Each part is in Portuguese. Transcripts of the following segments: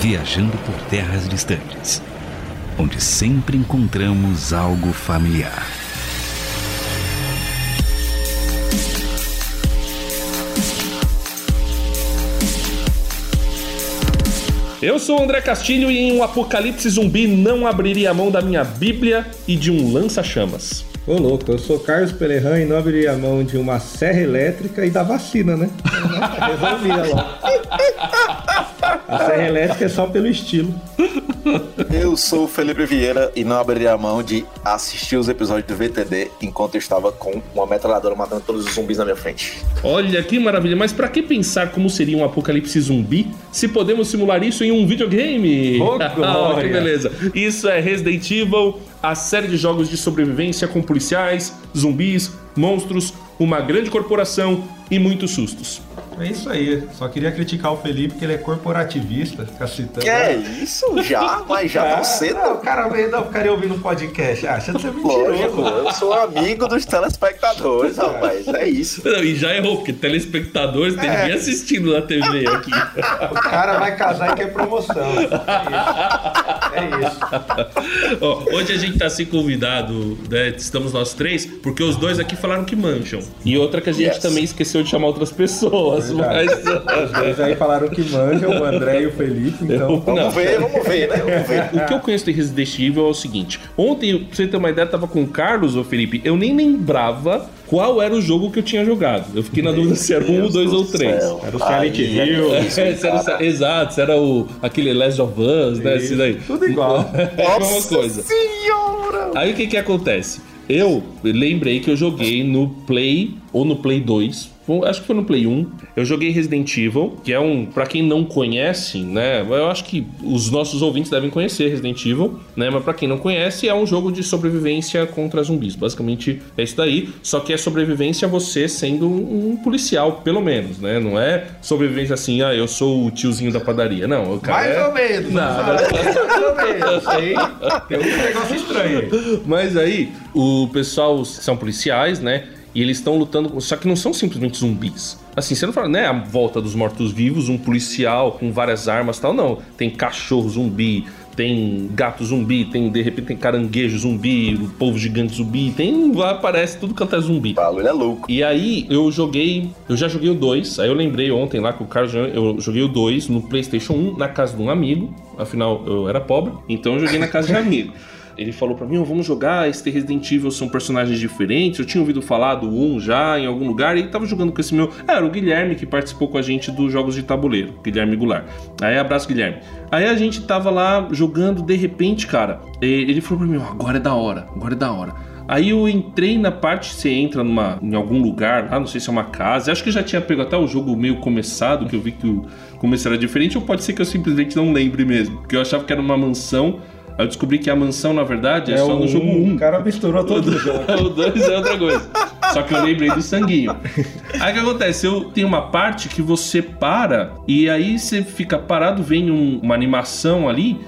viajando por terras distantes, onde sempre encontramos algo familiar. Eu sou o André Castilho e em um apocalipse zumbi não abriria a mão da minha Bíblia e de um lança-chamas. Ô louco, eu sou Carlos Pelerran e não abriria a mão de uma serra elétrica e da vacina, né? Resolvia logo. A serra elétrica é só pelo estilo. Eu sou o Felipe Vieira e não abriria a mão de assistir os episódios do VTD enquanto eu estava com uma metralhadora matando todos os zumbis na minha frente. Olha que maravilha, mas pra que pensar como seria um apocalipse zumbi se podemos simular isso em um videogame? Oh, que beleza. Isso é Resident Evil, a série de jogos de sobrevivência com policiais, zumbis, monstros, uma grande corporação e muitos sustos. É isso aí. Só queria criticar o Felipe, que ele é corporativista, fica citando. Que é isso? Já? Mas já tão Ah, cedo? não, o cara veio não ficaria ouvindo um podcast. Ah, Achando ser mentiroso. Lógico, eu sou amigo dos telespectadores, rapaz. É isso. Não, e já errou, porque telespectadores tem É. ninguém assistindo na TV aqui. O cara vai casar e quer promoção. É isso. É isso. Ó, hoje a gente tá assim convidado, né? Estamos nós três, porque os dois aqui falaram que mancham. E outra que a gente Yes. também esqueceu de chamar outras pessoas, mas. Os dois aí falaram que manjam, o André e o Felipe, então. Eu- Vamos ver, vamos ver, né? Vamos ver. O que eu conheço de Resident Evil é o seguinte: ontem, pra você ter uma ideia, eu tava com o Carlos, ô Felipe, eu nem lembrava qual era o jogo que eu tinha jogado. Eu fiquei na dúvida se era um, dois do ou três. céu. Era o Silent é Hill. É, era exato, se era o, aquele Last of Us, né? Esse daí. Tudo igual. É a mesma Nossa coisa. senhora! Aí o que que acontece? Eu lembrei que eu joguei no Play ou no Play 2, ou acho que foi no Play 1. Eu joguei Resident Evil, que é um, Pra quem não conhece, né? Eu acho que os nossos ouvintes devem conhecer Resident Evil, né? Mas pra quem não conhece, é um jogo de sobrevivência contra zumbis. Basicamente é isso daí, só que é sobrevivência você sendo um, policial, pelo menos, né? Não é sobrevivência assim, ah, eu sou o tiozinho da padaria. Não, o cara Mais é... ou menos. Não, Mais ou menos. Tem, tem um negócio estranho aí. Mas aí, o pessoal são policiais, né? E eles estão lutando, só que não são simplesmente zumbis. Assim, você não fala, né? A volta dos mortos-vivos, um policial com várias armas e tal. Não. Tem cachorro zumbi, tem gato zumbi, tem, de repente, tem caranguejo zumbi, o povo gigante zumbi, tem. Aparece tudo quanto é zumbi. O bagulho é louco. E aí eu joguei, eu já joguei o 2, aí eu lembrei ontem lá que o Carlos, eu joguei o 2 no PlayStation 1 na casa de um amigo, afinal eu era pobre, então eu joguei na casa de um amigo. Ele falou pra mim, "Ô, vamos jogar, esse Resident Evil são personagens diferentes, eu tinha ouvido falar do 1 já em algum lugar, e ele tava jogando com esse meu... Ah, era o Guilherme que participou com a gente dos jogos de tabuleiro, Guilherme Goulart. Aí abraço, Guilherme. Aí a gente tava lá jogando, de repente, cara, ele falou pra mim, "Ó, agora é da hora, agora é da hora. Aí eu entrei na parte, você entra numa, em algum lugar, lá, não sei se é uma casa. Acho que já tinha pego até o jogo meio começado, que eu vi que o começo era diferente, ou pode ser que eu simplesmente não lembre mesmo. Porque eu achava que era uma mansão. Aí eu descobri que a mansão, na verdade, é, só no jogo 1. O cara misturou todo o jogo. o 2 é outra coisa. Só que eu lembrei do sanguinho. Aí o que acontece? Eu tenho uma parte que você para e aí você fica parado, vem um- uma animação ali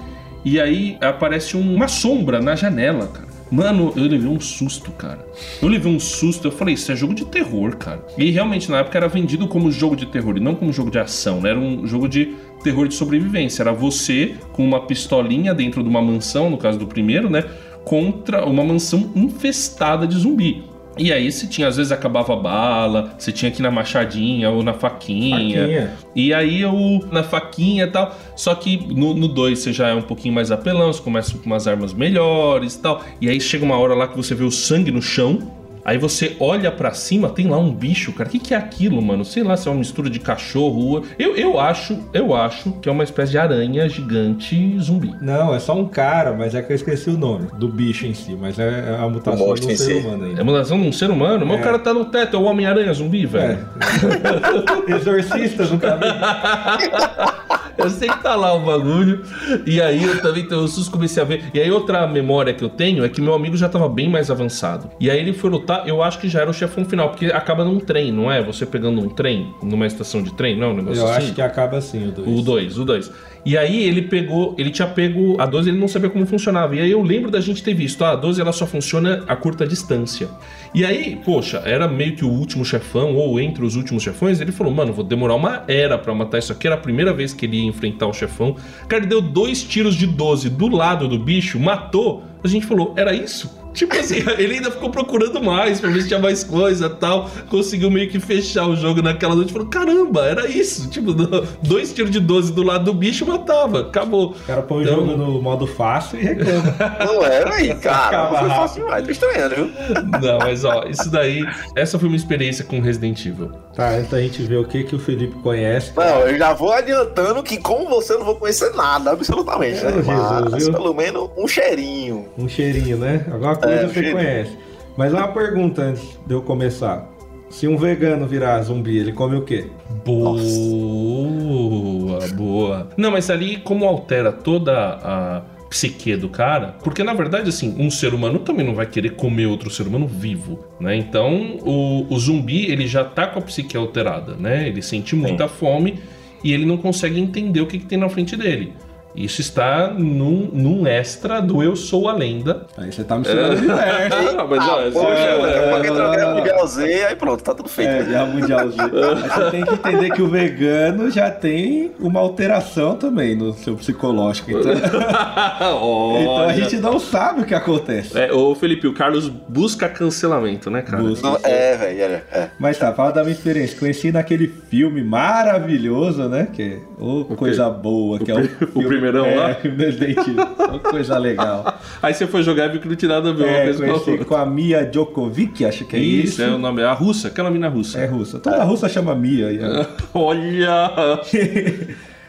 e aí aparece um- uma sombra na janela, cara. Mano, eu levei um susto, cara. Eu levei um susto, eu falei, isso é jogo de terror, cara. E realmente na época era vendido como jogo de terror e não como jogo de ação, né? Era um jogo de terror de sobrevivência. Era você com uma pistolinha dentro de uma mansão, no caso do primeiro, né? Contra uma mansão infestada de zumbi. E aí você tinha, às vezes acabava a bala, você tinha que ir na machadinha ou na faquinha. Faquinha. E aí eu na faquinha e tal. Só que no 2 você já é um pouquinho mais apelão, você começa com umas armas melhores e tal. E aí chega uma hora lá que você vê o sangue no chão. Aí você olha pra cima, tem lá um bicho, cara. O que, que é aquilo, mano? Sei lá se é uma mistura de cachorro. Eu, eu acho, eu acho que é uma espécie de aranha gigante zumbi. Não, é só um cara, mas é que eu esqueci o nome do bicho em si. Mas é a mutação do em ser si. humano É ainda. mutação de um ser humano, mas É. o cara tá no teto, é o Homem-Aranha zumbi, velho. É. Exorcista nunca vi. Eu sei que tá lá o bagulho. E aí eu também um susto, comecei a ver. E aí outra memória que eu tenho é que meu amigo já tava bem mais avançado. E aí ele foi lutar, eu acho que já era o chefão final, porque acaba num trem, não é? Você pegando um trem, numa estação de trem, não? é Um negócio Eu assim? acho que acaba assim o 2. O 2, o 2. E aí ele pegou, ele tinha pego a 12, ele não sabia como funcionava. E aí eu lembro da gente ter visto, ah, a 12 ela só funciona a curta distância. E aí, poxa, era meio que o último chefão, ou entre os últimos chefões, ele falou, mano, vou demorar uma era pra matar isso aqui. Era a primeira vez que ele ia enfrentar o chefão. Cara, ele deu dois tiros de 12 do lado do bicho, matou. A gente falou, era isso? Tipo assim, ele ainda ficou procurando mais pra ver se tinha mais coisa tal. Conseguiu meio que fechar o jogo naquela noite. Falou: caramba, era isso. Tipo, dois tiros de 12 do lado do bicho matava. Acabou. O cara põe Então- o jogo no modo fácil e reclama. Não era aí, cara. Não foi fácil demais, tô estranhando, viu? Não, mas ó, isso daí. Essa foi uma experiência com Resident Evil. tá, antes da gente ver o que, que o Felipe conhece. Não, eu já vou adiantando que, como você, eu não vou conhecer nada, absolutamente, né? Jesus, Mas, viu? pelo menos, um cheirinho. Um cheirinho, né? Alguma coisa É, você conhece. Mas uma pergunta antes de eu começar. Se um vegano virar zumbi, ele come o quê? Boa, boa. Não, mas ali, como altera toda a psique do cara, porque na verdade, assim, um ser humano também não vai querer comer outro ser humano vivo, né? Então, o, o zumbi, ele já tá com a psique alterada, né? Ele sente muita fome e ele não consegue entender o que, que tem na frente dele. Isso está num, num extra do Eu Sou a Lenda. Aí você tá misturando universo. Ah, não, mas Ah, ó, poxa, é- a é, é. Mundial Z, aí pronto, tá tudo feito. É, Guerra Mundial Z. Você tem que entender que o vegano já tem uma alteração também no seu psicológico. Então, então a Olha. gente não sabe o que acontece. É, ô Felipe, o Carlos busca cancelamento, né, cara? Busca. Não, é, velho, é, é. Mas tá, fala da minha experiência. Conheci naquele filme maravilhoso, né? Que é ô, coisa boa, que é o, o primeirão é, lá? coisa legal. Aí você foi jogar e viu que não tinha nada a ver É, com a conheci outra. com a Mia Djokovic, acho que é isso. Isso, é o nome, é a russa, aquela mina russa. É russa. Toda russa chama Mia. Olha!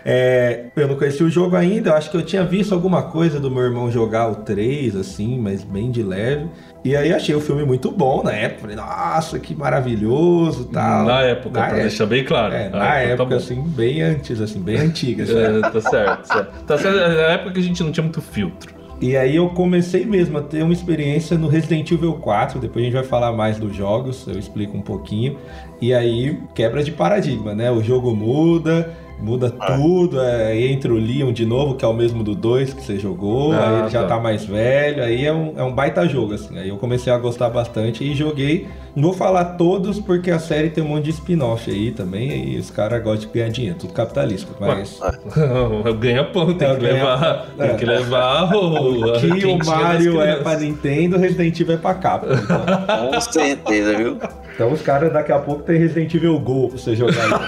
É, eu não conheci o jogo ainda, eu acho que eu tinha visto alguma coisa do meu irmão jogar o 3, assim, mas bem de leve. E aí achei o filme muito bom na época. Falei, nossa, que maravilhoso tal. Na época, Na pra época. deixar bem claro. É, Na na época, tá bom. assim, bem antes, assim, bem antiga. sabe? É, tá certo, certo. Tá certo, é a época que a gente não tinha muito filtro. E aí eu comecei mesmo a ter uma experiência no Resident Evil 4, depois a gente vai falar mais dos jogos, eu explico um pouquinho. E aí quebra de paradigma, né? O jogo muda, muda Ah. tudo, é, aí entra o Leon de novo, que é o mesmo do 2 que você jogou, Ah, aí ele já tá. tá mais velho, aí é um, é um baita jogo, assim. Aí eu comecei a gostar bastante e joguei. Não vou falar todos, porque a série tem um monte de spin-off aí também, e os caras gostam de ganhar dinheiro, tudo capitalista. Mas Ganha pão, tem É, que levar. Tem que É. levar o. o que o Mario é pra Nintendo, Resident Evil é pra Capcom. Então. Com certeza, viu? Então os caras daqui a pouco tem Resident Evil Go pra você jogar aí.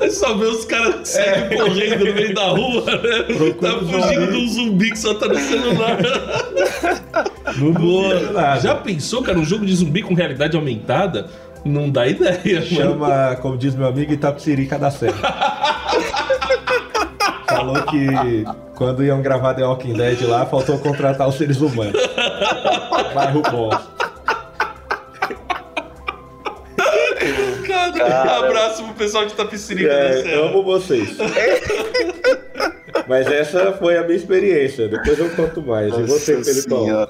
É só ver os caras que saem correndo no meio da rua, né? Procura tá fugindo de um zumbi que só tá no celular. Não nada. Já pensou, cara, um jogo de zumbi com realidade aumentada? Não dá ideia, mano. Chama, como diz meu amigo, Itapsirica da Serra. Falou que quando iam gravar The Walking Dead lá, faltou contratar os seres humanos. Bairro bom. Cara, abraço pro pessoal de Tapicirica É, amo vocês. Mas essa foi a minha experiência. Depois eu conto mais. e você, Nossa Felipão?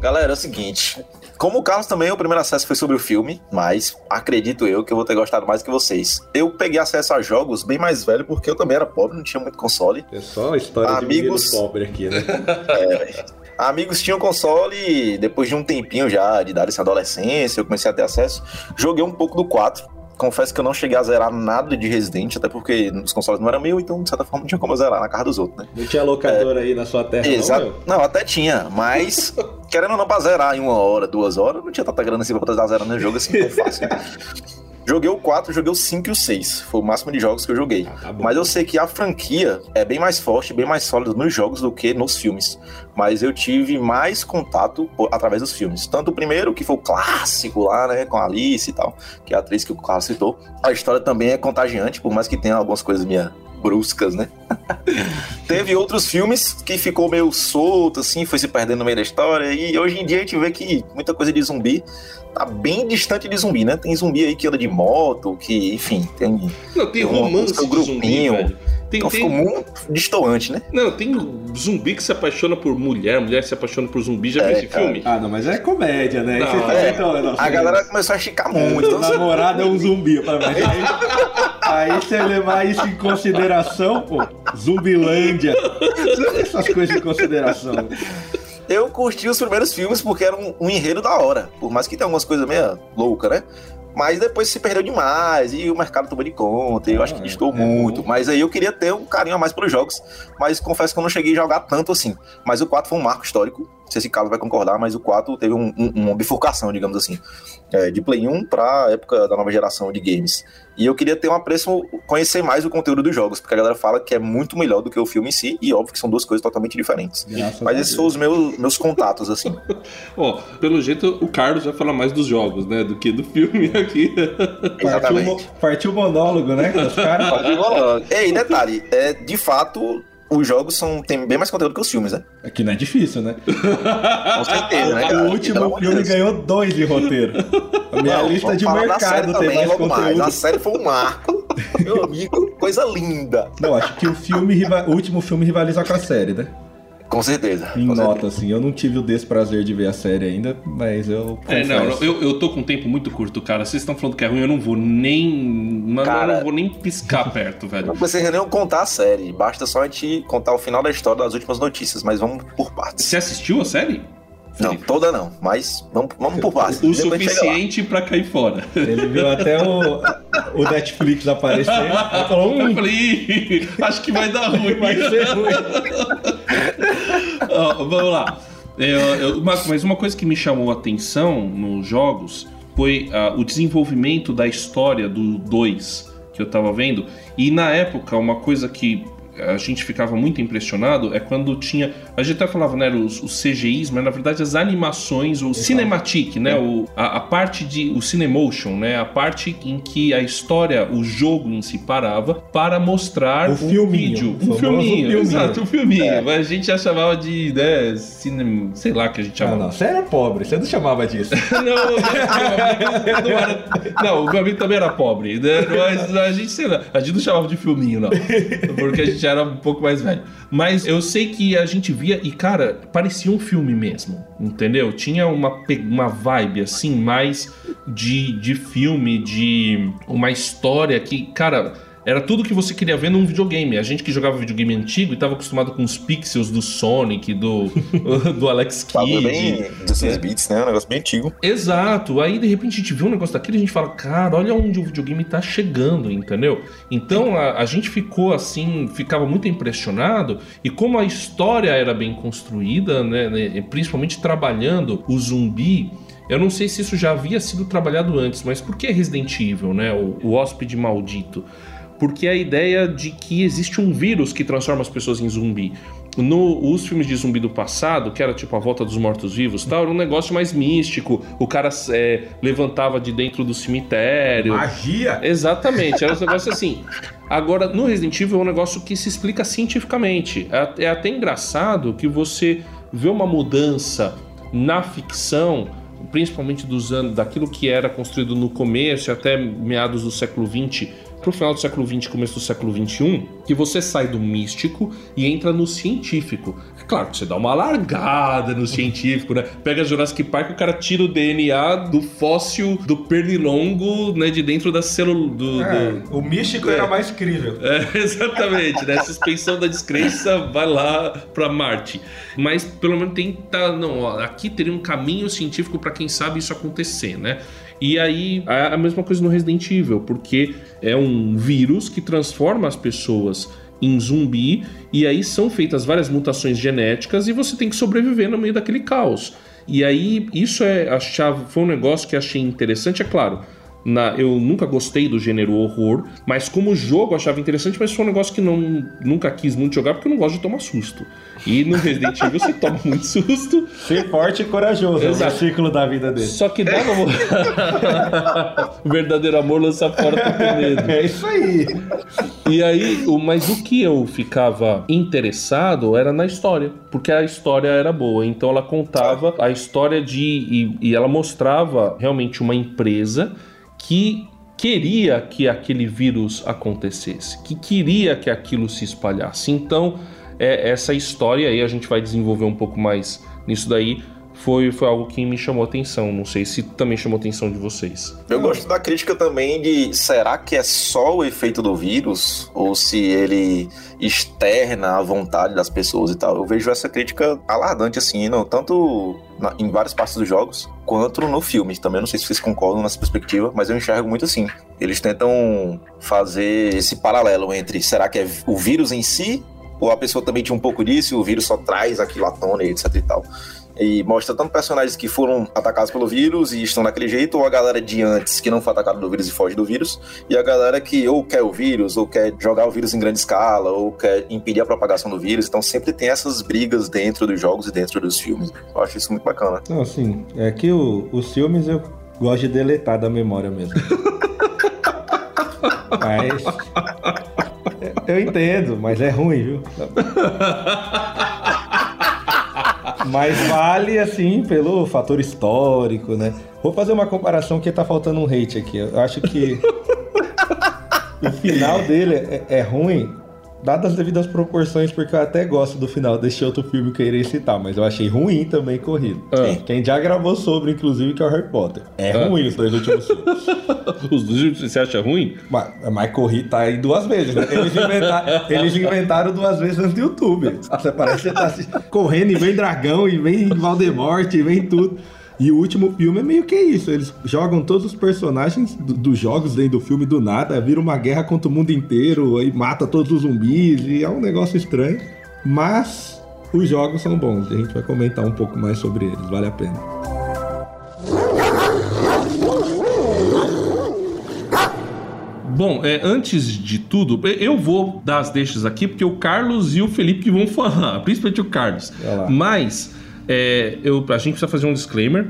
Galera, é o seguinte. Como o Carlos também, o primeiro acesso foi sobre o filme, mas acredito eu que eu vou ter gostado mais que vocês. Eu peguei acesso a jogos bem mais velho porque eu também era pobre, não tinha muito console. É só a história Amigos. de pobre aqui, né? Amigos tinham console e depois de um tempinho já de dar essa adolescência, eu comecei a ter acesso. Joguei um pouco do 4. Confesso que eu não cheguei a zerar nada de Resident, até porque os consoles não eram meu, então de certa forma não tinha como zerar na casa dos outros, né? Não tinha locadora aí na sua terra, Exato. não, meu? Não, até tinha, mas querendo ou não pra zerar em uma hora, duas horas, não tinha tanta grana assim pra poder dar zero no jogo assim tão fácil. Joguei o 4, joguei o 5 e o 6. Foi o máximo de jogos que eu joguei. Ah, tá. Mas eu sei que a franquia é bem mais forte, bem mais sólida nos jogos do que nos filmes. Mas eu tive mais contato por- através dos filmes. Tanto o primeiro, que foi o clássico lá, né, com a Alice e tal, que é a atriz que o Carlos citou. A história também é contagiante, por mais que tenha algumas coisas minha bruscas, né? Teve outros filmes que ficou meio solto, assim, foi se perdendo no meio da história. E hoje em dia a gente vê que muita coisa de zumbi tá bem distante de zumbi, né? Tem zumbi aí que anda de moto, que, enfim, tem. Não, tem Tem um- romance um zumbi, grupinho. velho. Tem, Então tem- ficou muito distoante, né? Não, tem zumbi que se apaixona por mulher, mulher que se apaixona por zumbi. Já viu É, esse cara. filme? Ah, não, mas é comédia, né? Não, você tá é. então, não, A galera começou a esticar muito. Então, O namorado é um zumbi, pai, mas aí, aí você levar isso em consideração, pô, Zumbilândia. Essas coisas em consideração. eu curti os primeiros filmes porque era um, um enredo da hora. Por mais que tenha algumas coisas meio loucas, né? Mas depois se perdeu demais e o mercado tomou de conta. E eu acho que distou é muito. bom. Mas aí eu queria ter um carinho a mais pelos jogos. Mas confesso que eu não cheguei a jogar tanto assim. Mas o 4 foi um marco histórico. Não sei se Carlos vai concordar, mas o 4 teve um- um- uma bifurcação, digamos assim. É, de Play 1 pra época da nova geração de games. E eu queria ter um apreço, conhecer mais o conteúdo dos jogos, porque a galera fala que é muito melhor do que o filme em si, e óbvio que são duas coisas totalmente diferentes. Graças Mas esses são os meus, meus contatos, assim. Ó, pelo jeito o Carlos vai falar mais dos jogos, né? Do que do filme aqui. Partiu, Exatamente. partiu o monólogo, né? Os caras. Ir rolando. Ei, detalhe, é, de fato, os jogos são, tem bem mais conteúdo que os filmes, né? Aqui não é difícil, né? Com certeza, né, cara? o último filme Deus. ganhou dois de roteiro. A minha Não, lista de mercado tem mais conteúdo. A série foi um marco. Meu amigo, coisa linda. Não, acho que o filme, o último filme rivaliza com a série, né? Com certeza. Em com certeza. nota, assim. Eu não tive o desprazer de ver a série ainda, mas eu É, não, eu, eu tô com um tempo muito curto, cara. Vocês estão falando que é ruim, eu não vou nem. Mano, Cara. eu não vou nem piscar perto, velho. Não precisa nem contar a série, basta só a gente contar o final da história das últimas notícias, mas vamos por partes. Você assistiu a série? Não, toda não, mas vamos, vamos por partes. O Depois suficiente pra cair fora. Ele viu até o, o Netflix aparecer e falou: Eu hum, falei, "Ih, acho que vai dar ruim. vai ser ruim. Ó, vamos lá. Eu- eu- uma- mas uma coisa que me chamou a atenção nos jogos foi ah, o desenvolvimento da história do 2 que eu tava vendo. E na época, uma coisa que a gente ficava muito impressionado é quando tinha. A gente até falava, né, os, os CGIs, mas na verdade as animações, o cinematic, né? O, a, a parte de. O Cinemotion, né? A parte em que a história, o jogo em si parava para mostrar O um filminho, vídeo. o Um filminho, filminho. exato, um filminho. É. Mas a gente já chamava de, né, cine... sei lá que a gente Ah, chamava. não, você era pobre, você não chamava disso. Não, não, era... não, o meu amigo também era pobre, né? Mas a gente, sei lá, a gente não chamava de filminho, não. Porque a gente era um pouco mais velho. Mas eu sei que a gente via e, cara, parecia um filme mesmo, entendeu? Tinha uma, uma vibe, assim, mais de, de filme, de uma história que, cara. Era tudo que você queria ver num videogame. A gente que jogava videogame antigo e tava acostumado com os pixels do Sonic, do, do Alex Kidd. bem 16 É. bits, né? Um negócio bem antigo. Exato. Aí de repente a gente vê um negócio daquele e a gente fala, cara, olha onde o videogame tá chegando, entendeu? Então a, a gente ficou assim, ficava muito impressionado e como a história era bem construída, né, né, principalmente trabalhando o zumbi. Eu não sei se isso já havia sido trabalhado antes, mas por que Resident Evil, né? O, o hóspede maldito. Porque a ideia de que existe um vírus que transforma as pessoas em zumbi. No, os filmes de zumbi do passado, que era tipo a volta dos mortos-vivos, tal, era um negócio mais místico. O cara é, levantava de dentro do cemitério. Magia? Exatamente, era um negócio assim. Agora, no Resident Evil é um negócio que se explica cientificamente. É, é até engraçado que você vê uma mudança na ficção, principalmente dos anos, daquilo que era construído no começo até meados do século XX, pro final do século XX, começo do século XXI, que você sai do místico e entra no científico. É claro que você dá uma largada no científico, né? Pega Jurassic Park, o cara tira o DNA do fóssil do pernilongo, né, de dentro da célula do, É, do- o místico É. era mais crível. é, exatamente, né? Suspensão da descrença vai lá pra Marte. Mas pelo menos tem tá, não, ó, aqui teria um caminho científico pra quem sabe isso acontecer, né? E aí a mesma coisa no Resident Evil, porque é um vírus que transforma as pessoas em zumbi e aí são feitas várias mutações genéticas e você tem que sobreviver no meio daquele caos. E aí isso é a chave, foi um negócio que achei interessante, é claro. Na, eu nunca gostei do gênero horror, mas como jogo eu achava interessante, mas foi um negócio que não, nunca quis muito jogar porque eu não gosto de tomar susto. E no Resident Evil você toma muito susto, Ser forte e corajoso. É o Exato. versículo da vida dele. só que dava. o verdadeiro amor lança fora todo medo. É isso aí. E aí, mas o que eu ficava interessado era na história, porque a história era boa. Então ela contava a história de. E, e ela mostrava realmente uma empresa que queria que aquele vírus acontecesse, que queria que aquilo se espalhasse. Então, é, essa história aí a gente vai desenvolver um pouco mais nisso daí. Foi, foi algo que me chamou atenção. Não sei se também chamou atenção de vocês. Eu gosto da crítica também de será que é só o efeito do vírus ou se ele externa a vontade das pessoas e tal. Eu vejo essa crítica alardante assim, não, tanto na, em várias partes dos jogos quanto no filme. Também não sei se vocês concordam nessa perspectiva, mas eu enxergo muito assim. Eles tentam fazer esse paralelo entre será que é o vírus em si ou a pessoa também tinha um pouco disso e o vírus só traz aquilo à tona etc e tal. E mostra tanto personagens que foram atacados pelo vírus e estão daquele jeito, ou a galera de antes que não foi atacada do vírus e foge do vírus, e a galera que ou quer o vírus, ou quer jogar o vírus em grande escala, ou quer impedir a propagação do vírus. Então sempre tem essas brigas dentro dos jogos e dentro dos filmes. Eu acho isso muito bacana. Não, assim, é que o- os filmes eu gosto de deletar da memória mesmo. mas. Eu entendo, mas é ruim, viu? Mas vale, assim, pelo fator histórico, né? Vou fazer uma comparação que tá faltando um hate aqui. Eu acho que o final dele é, é ruim, dadas as devidas proporções, porque eu até gosto do final deste outro filme que eu irei citar, mas eu achei ruim também corrido. Ah. Quem já gravou sobre, inclusive, que é o Harry Potter. É Ah. ruim os dois últimos filmes. Os dois, você acha ruim? mas, mas corrido tá aí duas vezes, né? Eles inventaram, eles inventaram duas vezes no YouTube. Você parece que você tá correndo e vem dragão, e vem Valdemort, e vem tudo. E o último filme é meio que isso. Eles jogam todos os personagens do- dos jogos dentro do filme do nada, vira uma guerra contra o mundo inteiro, aí mata todos os zumbis, e é um negócio estranho. Mas os jogos são bons, e a gente vai comentar um pouco mais sobre eles, vale a pena. Bom, é, antes de tudo, eu vou dar as deixas aqui, porque o Carlos e o Felipe vão falar, principalmente o Carlos. Mas é, eu, a gente precisa fazer um disclaimer: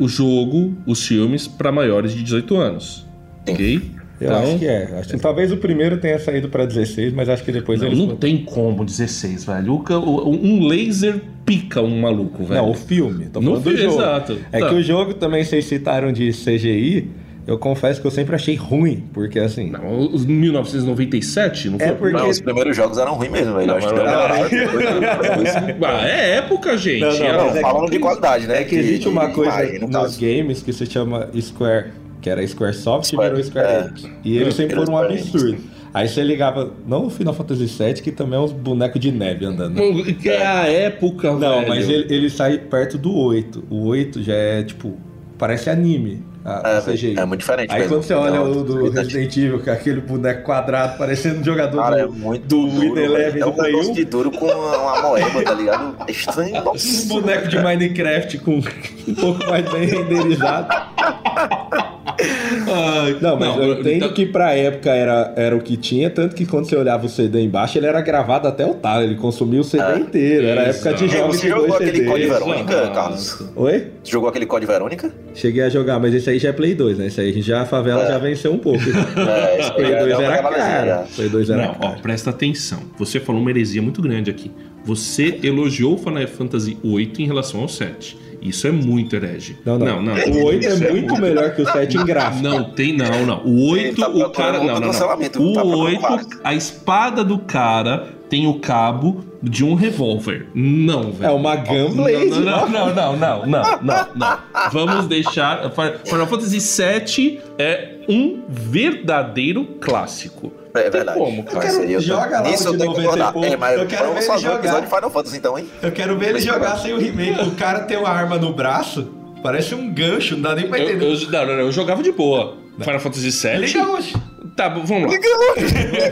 o jogo, os filmes, para maiores de 18 anos. Ok? Eu acho que é. Acho que talvez o primeiro tenha saído pra 16, mas acho que depois Não, eles. não tem como 16, velho. Um laser pica um maluco, velho. Não, o filme. Tô No falando do filme, jogo. exato. É Tá. que o jogo também vocês citaram de CGI. Eu confesso que eu sempre achei ruim, porque assim. Não, os 1997, não foi? É porque- Não, os primeiros jogos eram ruins mesmo, velho. Não, Eu acho que. Ah, é época, gente. Não, não, É- mas Não, é que- falando de qualidade, né? É que existe uma coisa imagem, no nos caso. games que se chama Square, que era Squaresoft e Square, virou Square é. Enix. E eles sempre Virou foram um absurdo. Aí você ligava, não o Final Fantasy VII, que também é uns bonecos de neve andando. Que é a época, Não, velho. mas ele, ele sai perto do 8. O 8 já é tipo, parece anime. A, É, é muito diferente Aí mesmo. quando você olha Não, o do. Resident Evil, com aquele boneco quadrado parecendo um jogador Cara, é do, muito do duro. Eleven É um 1. de duro com uma, uma moeba, tá ligado? É estranho. Um Nossa. boneco de Minecraft com um pouco mais bem renderizado. Ai, Não, mas eu entendo então- que pra época era, era o que tinha, tanto que quando você olhava o CD embaixo, ele era gravado até o talo, ele consumia o CD É. inteiro. Era a época de jogos Você de jogou aquele Code CDs. Verônica, Exato. Carlos? Oi? Você jogou aquele Code Verônica? Cheguei a jogar, mas esse aí já é Play 2, né? Esse aí já a favela É. já venceu um pouco. É, esse Play aí 2 deu uma era cara. Play 2 era Não, ó, cara. presta atenção. Você falou uma heresia muito grande aqui. Você elogiou o Final Fantasy VIII em relação ao 7. Isso é muito herege. Não, não. não. O 8 é Isso muito melhor que o 7 em gráfico. Não, tem não, não. O 8, Ele tá o cara. Não, não, não. tá O procurando 8, vários. a espada do cara tem o cabo de um revólver. Não, velho. É uma Gunblade. Não, não, não, não, não, não, não, não. Vamos deixar. Final Fantasy VII é um verdadeiro clássico. É verdade. como, cara? Eu Joga lá Nisso o eu de tenho que 90 e concordar. pouco. É, mas Eu quero ver ele um jogar. episódio de Final Fantasy então, hein? Eu quero ver ele jogar sem o remake. O cara tem uma arma no braço, parece um gancho, não dá nem pra Eu, entender. eu, não, não, não, eu jogava de boa. Final Fantasy VII. Liga hoje. Tá, bom, vamos lá.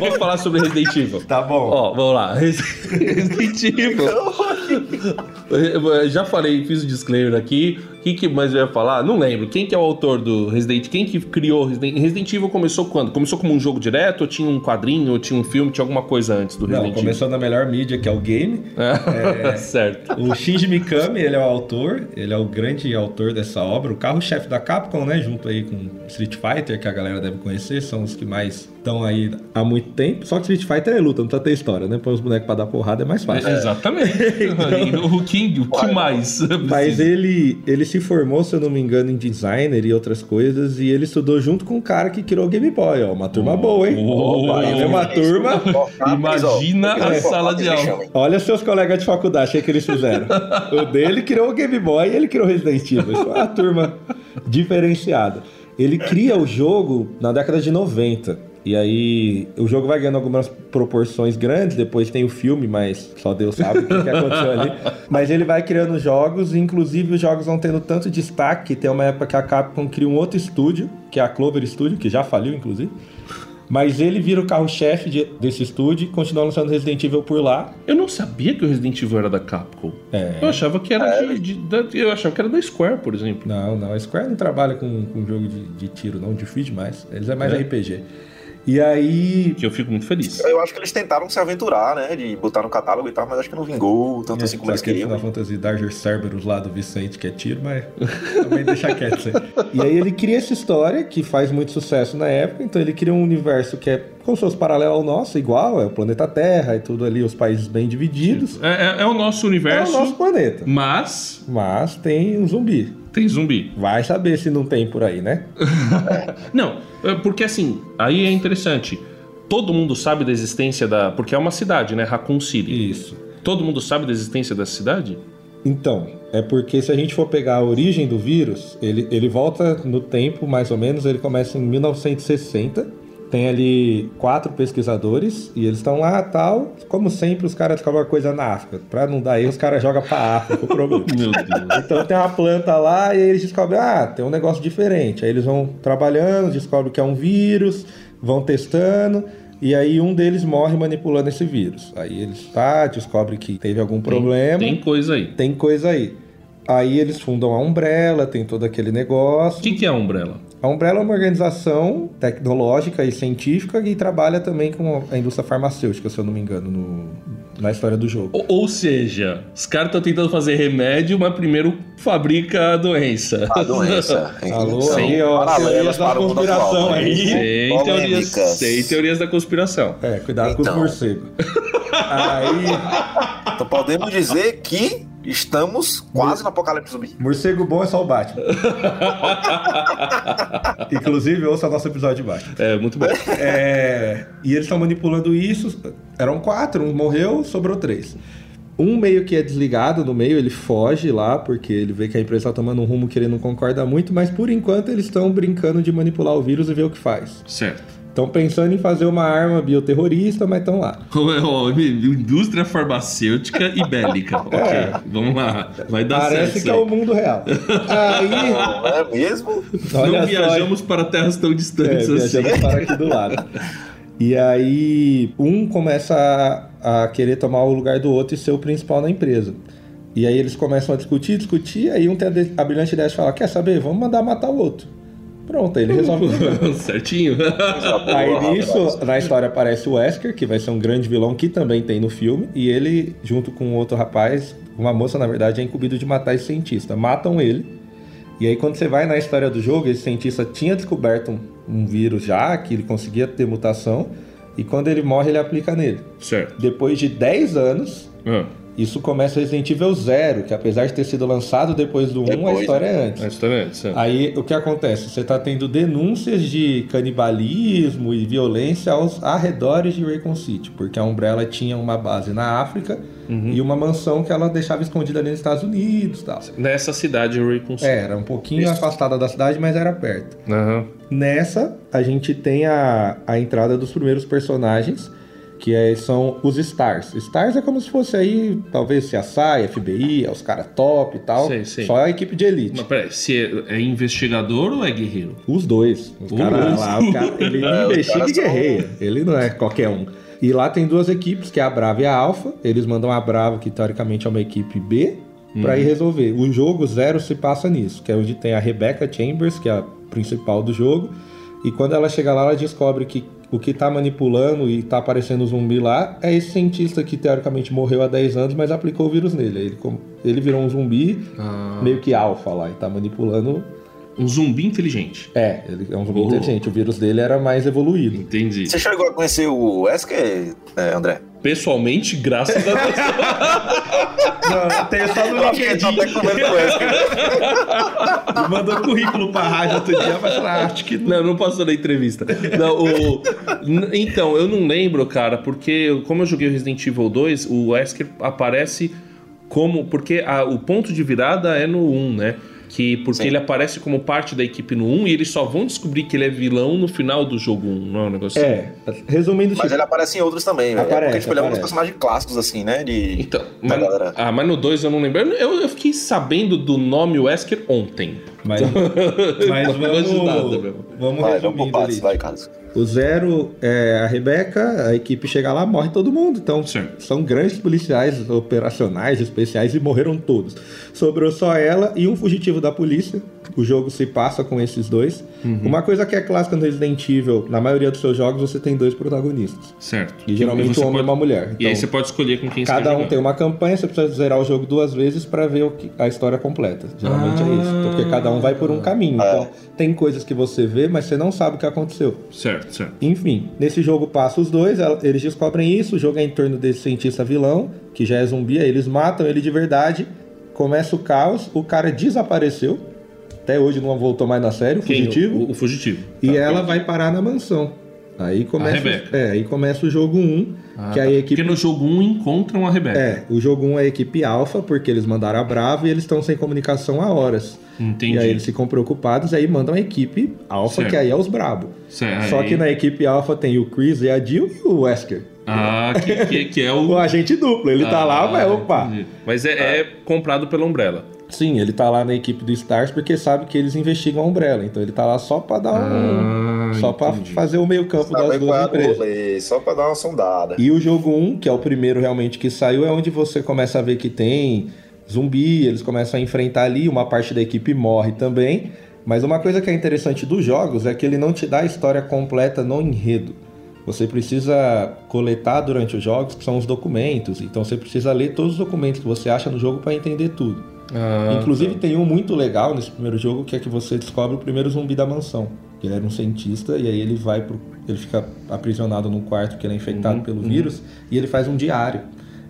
Vamos falar sobre Resident Evil. Tá bom. Ó, vamos lá. Resident Evil. Eu já falei, fiz o disclaimer aqui. O que, que mais eu ia falar? Não lembro. Quem que é o autor do Resident Quem que criou Resident Resident Evil? começou quando? Começou como um jogo direto? Ou tinha um quadrinho? Ou tinha um filme? Tinha alguma coisa antes do Não, Resident começou na melhor mídia, que é o game. Evil? certo. O Shinji Mikami, ele é o autor, ele é o grande autor dessa obra, o carro-chefe da Capcom, né? Junto aí com Street Fighter, que a galera deve conhecer, são os que mais estão aí há muito tempo. Só que Street Fighter é luta, não precisa ter história, né? Põe os bonecos pra dar porrada, é mais fácil. Exatamente. o que, o que mais? Mas ele, ele se formou, se eu não me engano, em designer e outras coisas, e ele estudou junto com um cara que criou o Game Boy, ó. Uma turma boa, hein? Oh, Opa, é uma turma. Imagina a sala de aula. Olha seus colegas de faculdade, achei que eles fizeram. o dele criou o Game Boy e ele criou o Resident Evil. Isso é uma turma diferenciada. Ele cria o jogo na década de 90. E aí, o jogo vai ganhando algumas proporções grandes, depois tem o filme, mas só Deus sabe o que, que aconteceu ali. Mas ele vai criando jogos, e inclusive os jogos vão tendo tanto destaque. Tem uma época que a Capcom cria um outro estúdio, que é a Clover Studio, que já faliu, inclusive. Mas ele vira o carro-chefe de- desse estúdio e continua lançando Resident Evil por lá. Eu não sabia que o Resident Evil era da Capcom. É. Eu achava que era de, de- da, eu achava que era da Square, por exemplo. Não, não. A Square não trabalha com, com jogo de, de tiro, não. Difícil demais. Eles é mais É. RPG. E aí. Que eu fico muito feliz. Eu acho que eles tentaram se aventurar, né? De botar no catálogo e tal, mas acho que não vingou tanto assim como eles queriam. Final Fantasy Darger Cerberus lá do Vicente, que é tiro, mas também deixa quieto isso aí. E aí ele cria essa história que faz muito sucesso na época, então ele cria um universo que é como se fosse paralelo ao nosso, igual, é o planeta Terra e tudo ali, os países bem divididos. É, é- é o nosso É o universo, nosso planeta. mas Mas tem um zumbi. Tem zumbi. Vai saber se não tem por aí, né? Não, é porque assim, aí é interessante. Todo mundo sabe da existência da. Porque é uma cidade, né? Raccoon City. Isso. Todo mundo sabe da existência dessa cidade? Então, é porque se a gente for pegar a origem do vírus, ele, ele volta no tempo, mais ou menos, ele começa em 1960. Tem ali quatro pesquisadores e eles estão lá tal. Como sempre, os caras descobrem uma coisa na África. Pra não dar erro, os caras jogam pra África o problema. Meu Deus. Então tem uma planta lá e eles descobrem, ah, tem um negócio diferente. Aí eles vão trabalhando, descobrem que é um vírus, vão testando. E aí um deles morre manipulando esse vírus. Aí eles tá, descobrem que teve algum problema Tem coisa aí. tem coisa aí. Aí eles fundam a Umbrella, tem todo aquele negócio. O que, que é a Umbrella? A Umbrella é uma organização tecnológica e científica e trabalha também com a indústria farmacêutica, se eu não me engano, no- na história do jogo. Ou, ou seja, os caras estão tentando fazer remédio, mas primeiro fabrica a doença. A doença. Alô, São aí, ó, paralelas teorias da para o mundo conspiração atual, aí. Sem teorias, sem teorias da conspiração. É, cuidado com os Então. morcegos. aí, Então podemos dizer que estamos quase no apocalipse zumbi. morcego bom é só o Batman. Inclusive, ouça nosso episódio de Batman. É, muito bom. É, e eles estão manipulando isso. Eram quatro, um morreu, sobrou três. Um meio que é desligado no meio, ele foge lá, porque ele vê que a empresa está tomando um rumo que ele não concorda muito, mas por enquanto eles estão brincando de manipular o vírus e ver o que faz. Certo. Estão pensando em fazer uma arma bioterrorista, mas estão lá. Indústria farmacêutica e bélica. Ok, vamos lá. Vai dar Parece certo. que é o mundo real. Aí, Não é mesmo? olha Não só, viajamos para terras tão É, distantes assim. viajamos para aqui do lado. E aí, um começa a, a querer tomar o lugar do outro e ser o principal na empresa. E aí eles começam a discutir, discutir, aí um tem a, de- a brilhante ideia de falar, quer saber, vamos mandar matar o outro. Pronto, aí ele resolve. Certinho. Aí nisso, na história aparece o Wesker, que vai ser um grande vilão que também tem no filme, e ele, junto com outro rapaz, uma moça, na verdade, é incumbido de matar esse cientista. Matam ele, e aí quando você vai na história do jogo, esse cientista tinha descoberto um, um vírus já, que ele conseguia ter mutação, e quando ele morre, ele aplica nele. certo. Depois de 10 anos, Ah, isso começa Resident Evil Zero, que apesar de ter sido lançado depois do 1, a Depois, história né? é antes. a história é essa. Aí o que acontece? Você está tendo denúncias de canibalismo e violência aos arredores de Raycon City, porque a Umbrella tinha uma base na África e uma mansão que ela deixava escondida ali nos Estados Unidos e tal. Nessa cidade, Raycon City. É, era um pouquinho afastada da cidade, mas era perto. Aham. Nessa, a gente tem a, a entrada dos primeiros personagens, que é- são os Stars. Stars é como se fosse aí, talvez CSI, FBI, é os caras top e tal. Sei, sei. Só a equipe de elite. Mas peraí, se é, é investigador ou é guerreiro? Os dois. Os caras lá, o cara, ele É, investiga e guerreia. Ele não é qualquer um. E lá tem duas equipes, que é a Brava e a Alpha. Eles mandam a Brava, que teoricamente é uma equipe B, pra ir resolver. O jogo zero se passa nisso, que é onde tem a Rebecca Chambers, que é a principal do jogo. E quando ela chega lá, ela descobre que o que tá manipulando e tá aparecendo zumbi lá é esse cientista que teoricamente morreu há 10 anos, mas aplicou o vírus nele. Ele, ele virou um zumbi Ah, meio que alfa lá e tá manipulando um zumbi inteligente. é, ele é um zumbi Oh. inteligente. O vírus dele era mais evoluído. Entendi. Você chegou a conhecer o Wesker, é, André? Pessoalmente, graças a Deus. Não, tem só no LinkedIn. Mandou currículo pra rádio outro dia, mas falar, acho que não. Não, passou na entrevista. Não, o- Então, eu não lembro, cara, porque como eu joguei o Resident Evil 2, o Wesker aparece como. Porque a- o ponto de virada é no 1, né? Que, porque Sim. ele aparece como parte da equipe no 1 e eles só vão descobrir que ele é vilão no final do jogo 1, não é um negócio assim? É, resumindo, Mas tipo, ele aparece em outros também, velho. É Aparece, Porque, tipo, ele é um dos aparece. personagens clássicos, assim, né? De... Então, Da mas, galera. ah, mas no 2 eu não lembro. Eu, eu fiquei sabendo do nome Wesker ontem. Mas, mas de nada, vamos, meu. vamos Vai, vamos partes, ali. vai, Carlos. O Zero é a Rebeca, a equipe chega lá, morre todo mundo. Então, Certo. são grandes policiais operacionais, especiais, e morreram todos. Sobrou só ela e um fugitivo da polícia. O jogo se passa com esses dois. Uhum. Uma coisa que é clássica no Resident Evil, na maioria dos seus jogos, você tem dois protagonistas. Certo. E geralmente você um homem pode- e uma mulher. E aí Então, você pode escolher com quem você Cada quer um jogar. tem uma campanha, você precisa zerar o jogo duas vezes pra ver o que- a história completa. Geralmente é isso. Então, Porque cada um vai por um caminho. Então, tem coisas que você vê, mas você não sabe o que aconteceu. Certo, certo. Enfim, nesse jogo passa os dois, eles descobrem isso, o jogo é em torno desse cientista vilão, que já é zumbi, aí eles matam ele de verdade, começa o caos, o cara desapareceu, até hoje não voltou mais na série, o Quem? fugitivo, O, o fugitivo. e Tá. ela vai parar na mansão. Aí começa, Rebeca. é, aí começa o jogo 1, Ah, que tá. aí a equipe Porque no jogo 1 encontram a Rebeca. é, o jogo 1 é a equipe alfa, porque eles mandaram a Bravo e eles estão sem comunicação há horas. Entendi. E aí eles ficam preocupados e aí mandam a equipe alfa, que aí é os brabo. Certo, Só aí- que na equipe alfa tem o Chris e a Jill e o Wesker. Ah, que, que, que é o. O agente duplo, ele tá lá, Ah, mas opa. entendi. Mas é, é comprado pela Umbrella. Sim, ele tá lá na equipe do Stars porque sabe que eles investigam a Umbrella. Então ele tá lá só pra dar um. Ah, só pra entendi. fazer o meio-campo das Sabe qual duas é empresas. rolê, só pra dar uma sondada. E o jogo 1, que é o primeiro realmente que saiu, é onde você começa a ver que tem zumbi, eles começam a enfrentar ali, uma parte da equipe morre também. Mas uma coisa que é interessante dos jogos é que ele não te dá a história completa no enredo. Você precisa coletar durante os jogos, que são os documentos. Então você precisa ler todos os documentos que você acha no jogo para entender tudo. Ah, Inclusive tem um muito legal nesse primeiro jogo, que é que você descobre o primeiro zumbi da mansão. Ele era um cientista e aí ele vai pro. ele fica aprisionado num quarto porque ele é infectado pelo vírus e ele faz um diário.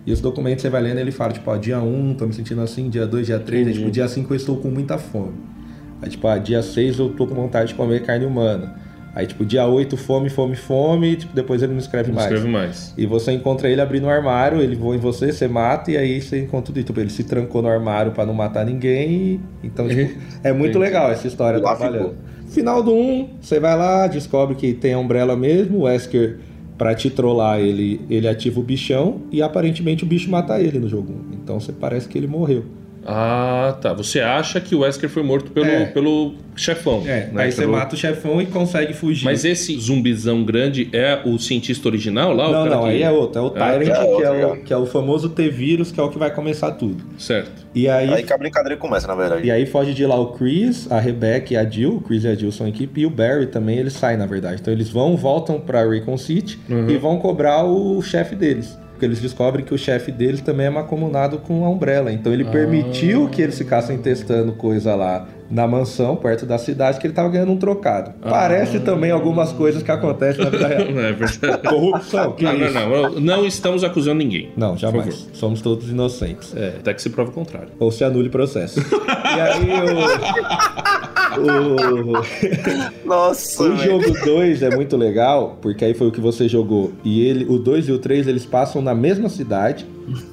E os documentos você vai lendo, ele fala, tipo, ó, dia 1, tô me sentindo assim, dia 2, dia 3, aí, tipo, dia 5 eu estou com muita fome. Aí, tipo, ah, dia 6 eu tô com vontade de comer carne humana. Aí, tipo, dia 8, fome, fome, fome, e, tipo, depois ele não escreve não mais. escreve mais. E você encontra ele abrindo um armário, ele voa em você, você mata, e aí você encontra tudo. Tipo, ele se trancou no armário pra não matar ninguém. e- Então, tipo, é muito Entendi. legal essa história trabalhando. Final do 1, você vai lá, descobre que tem a Umbrella mesmo, o Wesker, pra te trollar, ele, ele ativa o bichão, e aparentemente o bicho mata ele no jogo 1. Então você parece que ele morreu. Ah, tá. Você acha que o Wesker foi morto pelo, É. pelo chefão. É, né? aí você Pelo- mata o chefão e consegue fugir. Mas esse zumbizão grande é o cientista original lá? o Não, cara não, que- aí é outro, é o Ah, Tyrant, é que, outro, é o, é. que é o famoso T-Vírus, que é o que vai começar tudo. Certo. E aí, Aí que a brincadeira começa, na verdade. E aí foge de lá o Chris, a Rebecca e a Jill. O Chris e a Jill são equipe. E o Barry também, ele sai, na verdade. Então eles vão, voltam pra Recon City Uhum. e vão cobrar o chefe deles. Porque eles descobrem que o chefe deles também é macomunado com a Umbrella. Então ele permitiu que eles ficassem testando coisa lá na mansão, perto da cidade, que ele tava ganhando um trocado. Parece também algumas coisas que acontecem na vida real. Não é verdade. Corrupção, que Não, é não, isso? não, não estamos acusando ninguém. Não, jamais. Somos todos inocentes. É, até que se prova o contrário. Ou se anule o processo. e aí o. o... Nossa, O jogo 2 é muito legal, porque aí foi o que você jogou. E ele, o 2 e o 3 eles passam na mesma cidade.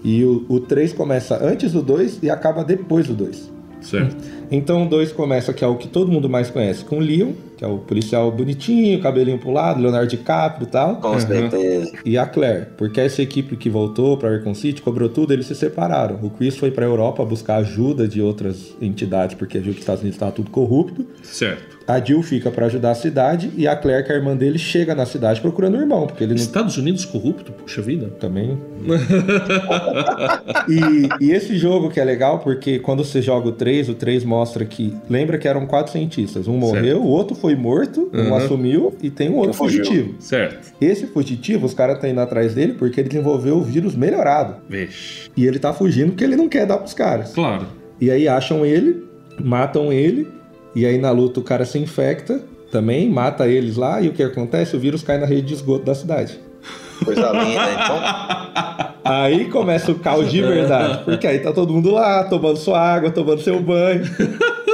E o, o 3 começa antes do 2 e acaba depois do 2. Certo. Então o 2 começa, que é o que todo mundo mais conhece, com o Leon, que é o policial bonitinho, cabelinho pro lado, Leonardo DiCaprio e tal. Com certeza. E a Claire, porque essa equipe que voltou pra Recon City, cobrou tudo, eles se separaram. O Chris foi pra Europa buscar ajuda de outras entidades, porque viu que os Estados Unidos estava tudo corrupto. Certo. A Jill fica pra ajudar a cidade e a Claire, que é a irmã dele, chega na cidade procurando o irmão, porque ele não Estados Unidos corrupto? Puxa vida. também. e, e esse jogo que é legal porque quando você joga o 3, o 3 mostra que. Lembra que eram quatro cientistas. Um morreu, o outro foi morto, um Uhum. assumiu e tem um outro Fugiu. fugitivo. Certo. Esse fugitivo, os caras estão indo atrás dele porque ele desenvolveu o vírus melhorado. Vixe. E ele tá fugindo porque ele não quer dar pros caras. Claro. E aí acham ele, matam ele, e aí na luta o cara se infecta também, mata eles lá, e o que acontece? O vírus cai na rede de esgoto da cidade. Coisa linda. Então, Aí começa o caos de verdade. Porque aí tá todo mundo lá, tomando sua água, tomando seu banho.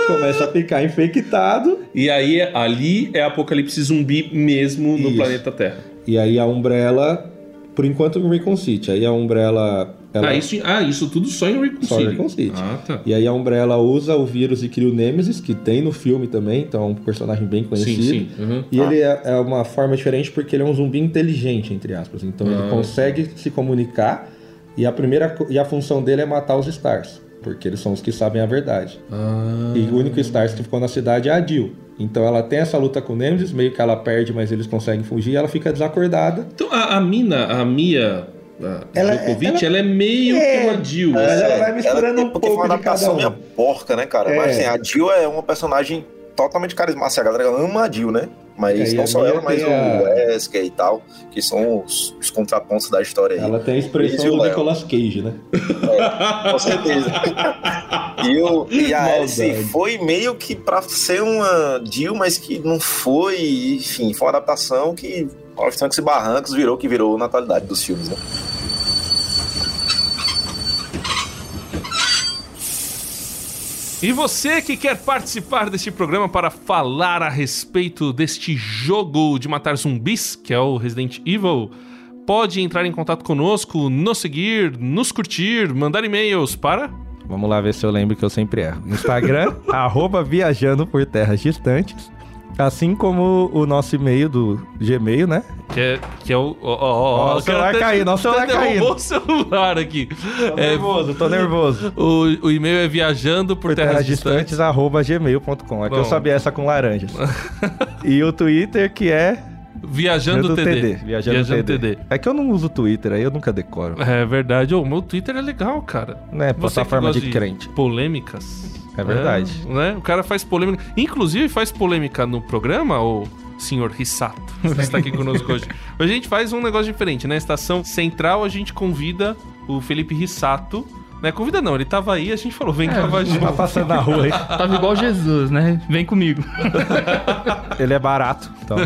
Começa a ficar infectado. E aí, ali é apocalipse zumbi mesmo no Isso. planeta Terra. E aí a Umbrella, por enquanto, no Recon City. Aí a Umbrella. Ela, Ah, isso, ah, isso tudo só em Recon Só em City. Recon City. Ah, tá. E aí a Umbrella usa o vírus e cria o Nemesis, que tem no filme também, então é um personagem bem conhecido. Sim, sim. Uhum. E ele é, é uma forma diferente porque ele é um zumbi inteligente, entre aspas. Então Ah. ele consegue se comunicar e a primeira e a função dele é matar os Stars, porque eles são os que sabem a verdade. Ah. E o único Stars que ficou na cidade é a Jill. Então ela tem essa luta com o Nemesis, meio que ela perde, mas eles conseguem fugir, e ela fica desacordada. Então, a, a mina, a Mia a Ela- Djokovic, ela- ela, é meio É. que uma Jill. Mas assim. ela vai misturando tem- um pouco uma de cada adaptação um. meio porca, né, cara? É. Mas assim, a Jill é uma personagem totalmente carismática. A galera ama a Jill, né? Mas É, não a só ela, mas tem o a- Wesker e tal, que são os, os contrapontos da história aí. Ela tem a Eles expressão o do. Nicolas Cage, né? Com certeza. e, o, e a Alice foi meio que pra ser uma Jill, mas que não foi. Enfim, foi uma adaptação que, aos trancos e barrancos, virou que virou na atualidade dos filmes, né? E você que quer participar deste programa para falar a respeito deste jogo de matar zumbis, que é o Resident Evil, pode entrar em contato conosco, nos seguir, nos curtir, mandar e-mails para. Vamos lá ver se eu lembro que eu sempre erro. Instagram, arroba viajando por terras distantes. Assim como o nosso e-mail do Gmail, né? Que é, que é o. Ó, ó, ó, o o celular até- caindo, ó, o celular caindo. o celular aqui. Tô É, nervoso, tô nervoso. o, o e-mail é viajando por, Por terras, terras distantes. distantes, arroba gmail.com. É que eu sabia essa com laranjas. e o Twitter, que é Viajando do TD. Viajando, TD. É que eu não uso o Twitter, aí eu nunca decoro. É verdade. Ô, meu Twitter é legal, cara. É que plataforma gosta de crente. Polêmicas. É verdade. É, né? O cara faz polêmica. Inclusive, faz polêmica no programa, o senhor Rissato, que está aqui conosco hoje. A gente faz um negócio diferente, né? Estação Central, a gente convida o Felipe Rissato. Né? Convida não, ele tava aí, a gente falou, vem cá, vai Tá junto. passando na rua aí. Tava igual Jesus, né? Vem comigo. Ele é barato, então.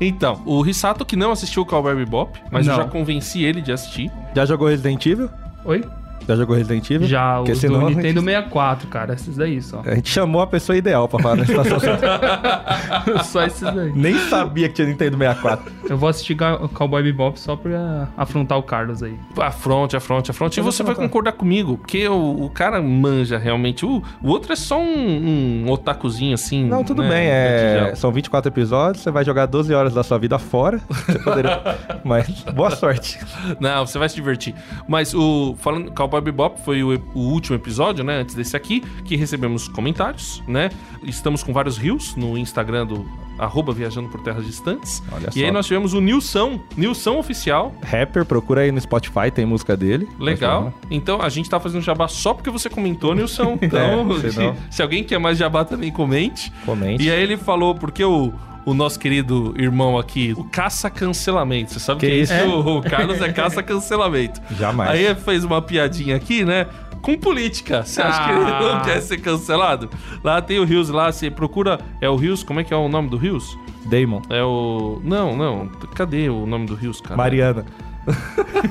Então, o Rissato que não assistiu o Cowboy Bebop, mas eu Não. já convenci ele de assistir. Já jogou Resident Evil? Oi? Já jogou Resident Evil? Já, Porque os senão do a gente- Nintendo 64, cara. Esses daí só. A gente chamou a pessoa ideal pra falar central. só esses daí. Nem sabia que tinha Nintendo 64. Eu vou assistir Cowboy Bebop só pra afrontar o Carlos aí. Afronte, afronte, afronte. E você vai concordar comigo, porque o, o cara manja realmente. O, o outro é só um, um otakuzinho assim. Não, tudo né, bem. É... São 24 episódios, você vai jogar 12 horas da sua vida fora. Você poderia... Mas boa sorte. Não, você vai se divertir. Mas o. Falando, Cowboy Bebop foi o, o último episódio, né? Antes desse aqui, que recebemos comentários, né? Estamos com vários rios no Instagram do arroba Viajando por Terras Distantes. Olha e só. aí nós tivemos o Nilson, Nilson Oficial. Rapper, procura aí no Spotify, tem música dele. Legal. Então a gente tá fazendo jabá só porque você comentou, Nilson. Então, É, se, se alguém quer mais jabá também comente. Comente. E aí ele falou, porque o, o nosso querido irmão aqui, o caça-cancelamento. Você sabe Que que, é isso? isso? O, o Carlos é caça-cancelamento. Jamais. Aí ele fez uma piadinha aqui, né? Com política. Você acha que ele não Ah. quer ser cancelado? Lá tem o Rios lá, você procura. É o Rios, como é que é o nome do Rios? Damon. É o. Não, não. Cadê o nome do Rios, cara? Mariana.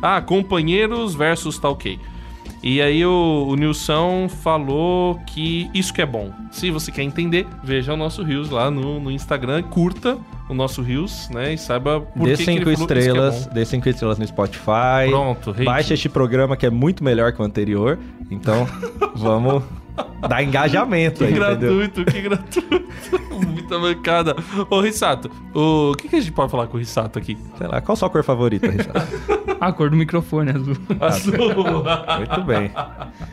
Ah, companheiros versus tá ok. E aí o, o Nilson falou que isso que é bom. Se você quer entender, veja o nosso Rios lá no, no Instagram, curta o nosso Rios, né? E saiba por Dê que, que ele cinco falou que que é estrelas, bom. dê cinco estrelas no Spotify. Pronto. Baixa este programa que é muito melhor que o anterior. Então, vamos dar engajamento Que aí, entendeu? gratuito, que gratuito. Muita bancada. Ô, Rissato, o que, que a gente pode falar com o Rissato aqui? Sei lá, qual a sua cor favorita, Richard? A cor do microfone é azul. Azul. Muito bem.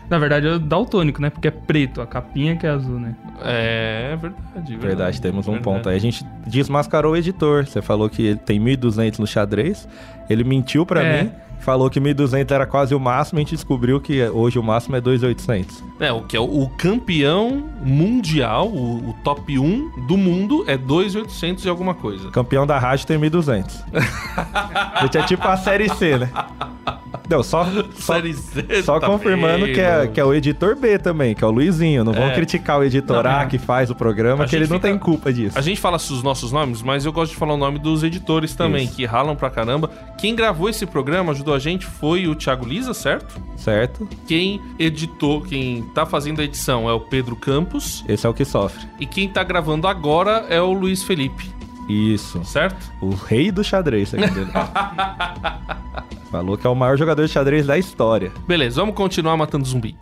Na verdade é daltônico, né? Porque é preto, a capinha que é azul, né? é verdade, verdade. Verdade, temos um Verdade. ponto aí. A gente desmascarou o editor. Você falou que ele tem 1.200 no xadrez. Ele mentiu pra É. mim. Falou que 1.200 era quase o máximo. A gente descobriu que hoje o máximo é 2.800. É, o que é o, campeão mundial, o, o top 1 do mundo é 2.800 e alguma coisa. Campeão da rádio tem 1.200. a gente é tipo a série C, né? Não, só, só, Z, só tá confirmando bem, que é, mano. que é o editor B também, que é o Luizinho. Não vão É. criticar o editor Não, A é. que faz o programa, que ele não fica- tem culpa disso. A gente fala os nossos nomes, mas eu gosto de falar o nome dos editores também, Isso. que ralam pra caramba. Quem gravou esse programa, ajudou a gente, foi o Thiago Lisa, certo? Certo? Quem editou, quem tá fazendo a edição é o Pedro Campos. Esse é o que sofre. E quem tá gravando agora é o Luiz Felipe, Isso. certo? O rei do xadrez. Falou que é o maior jogador de xadrez da história. Beleza, vamos continuar matando zumbi.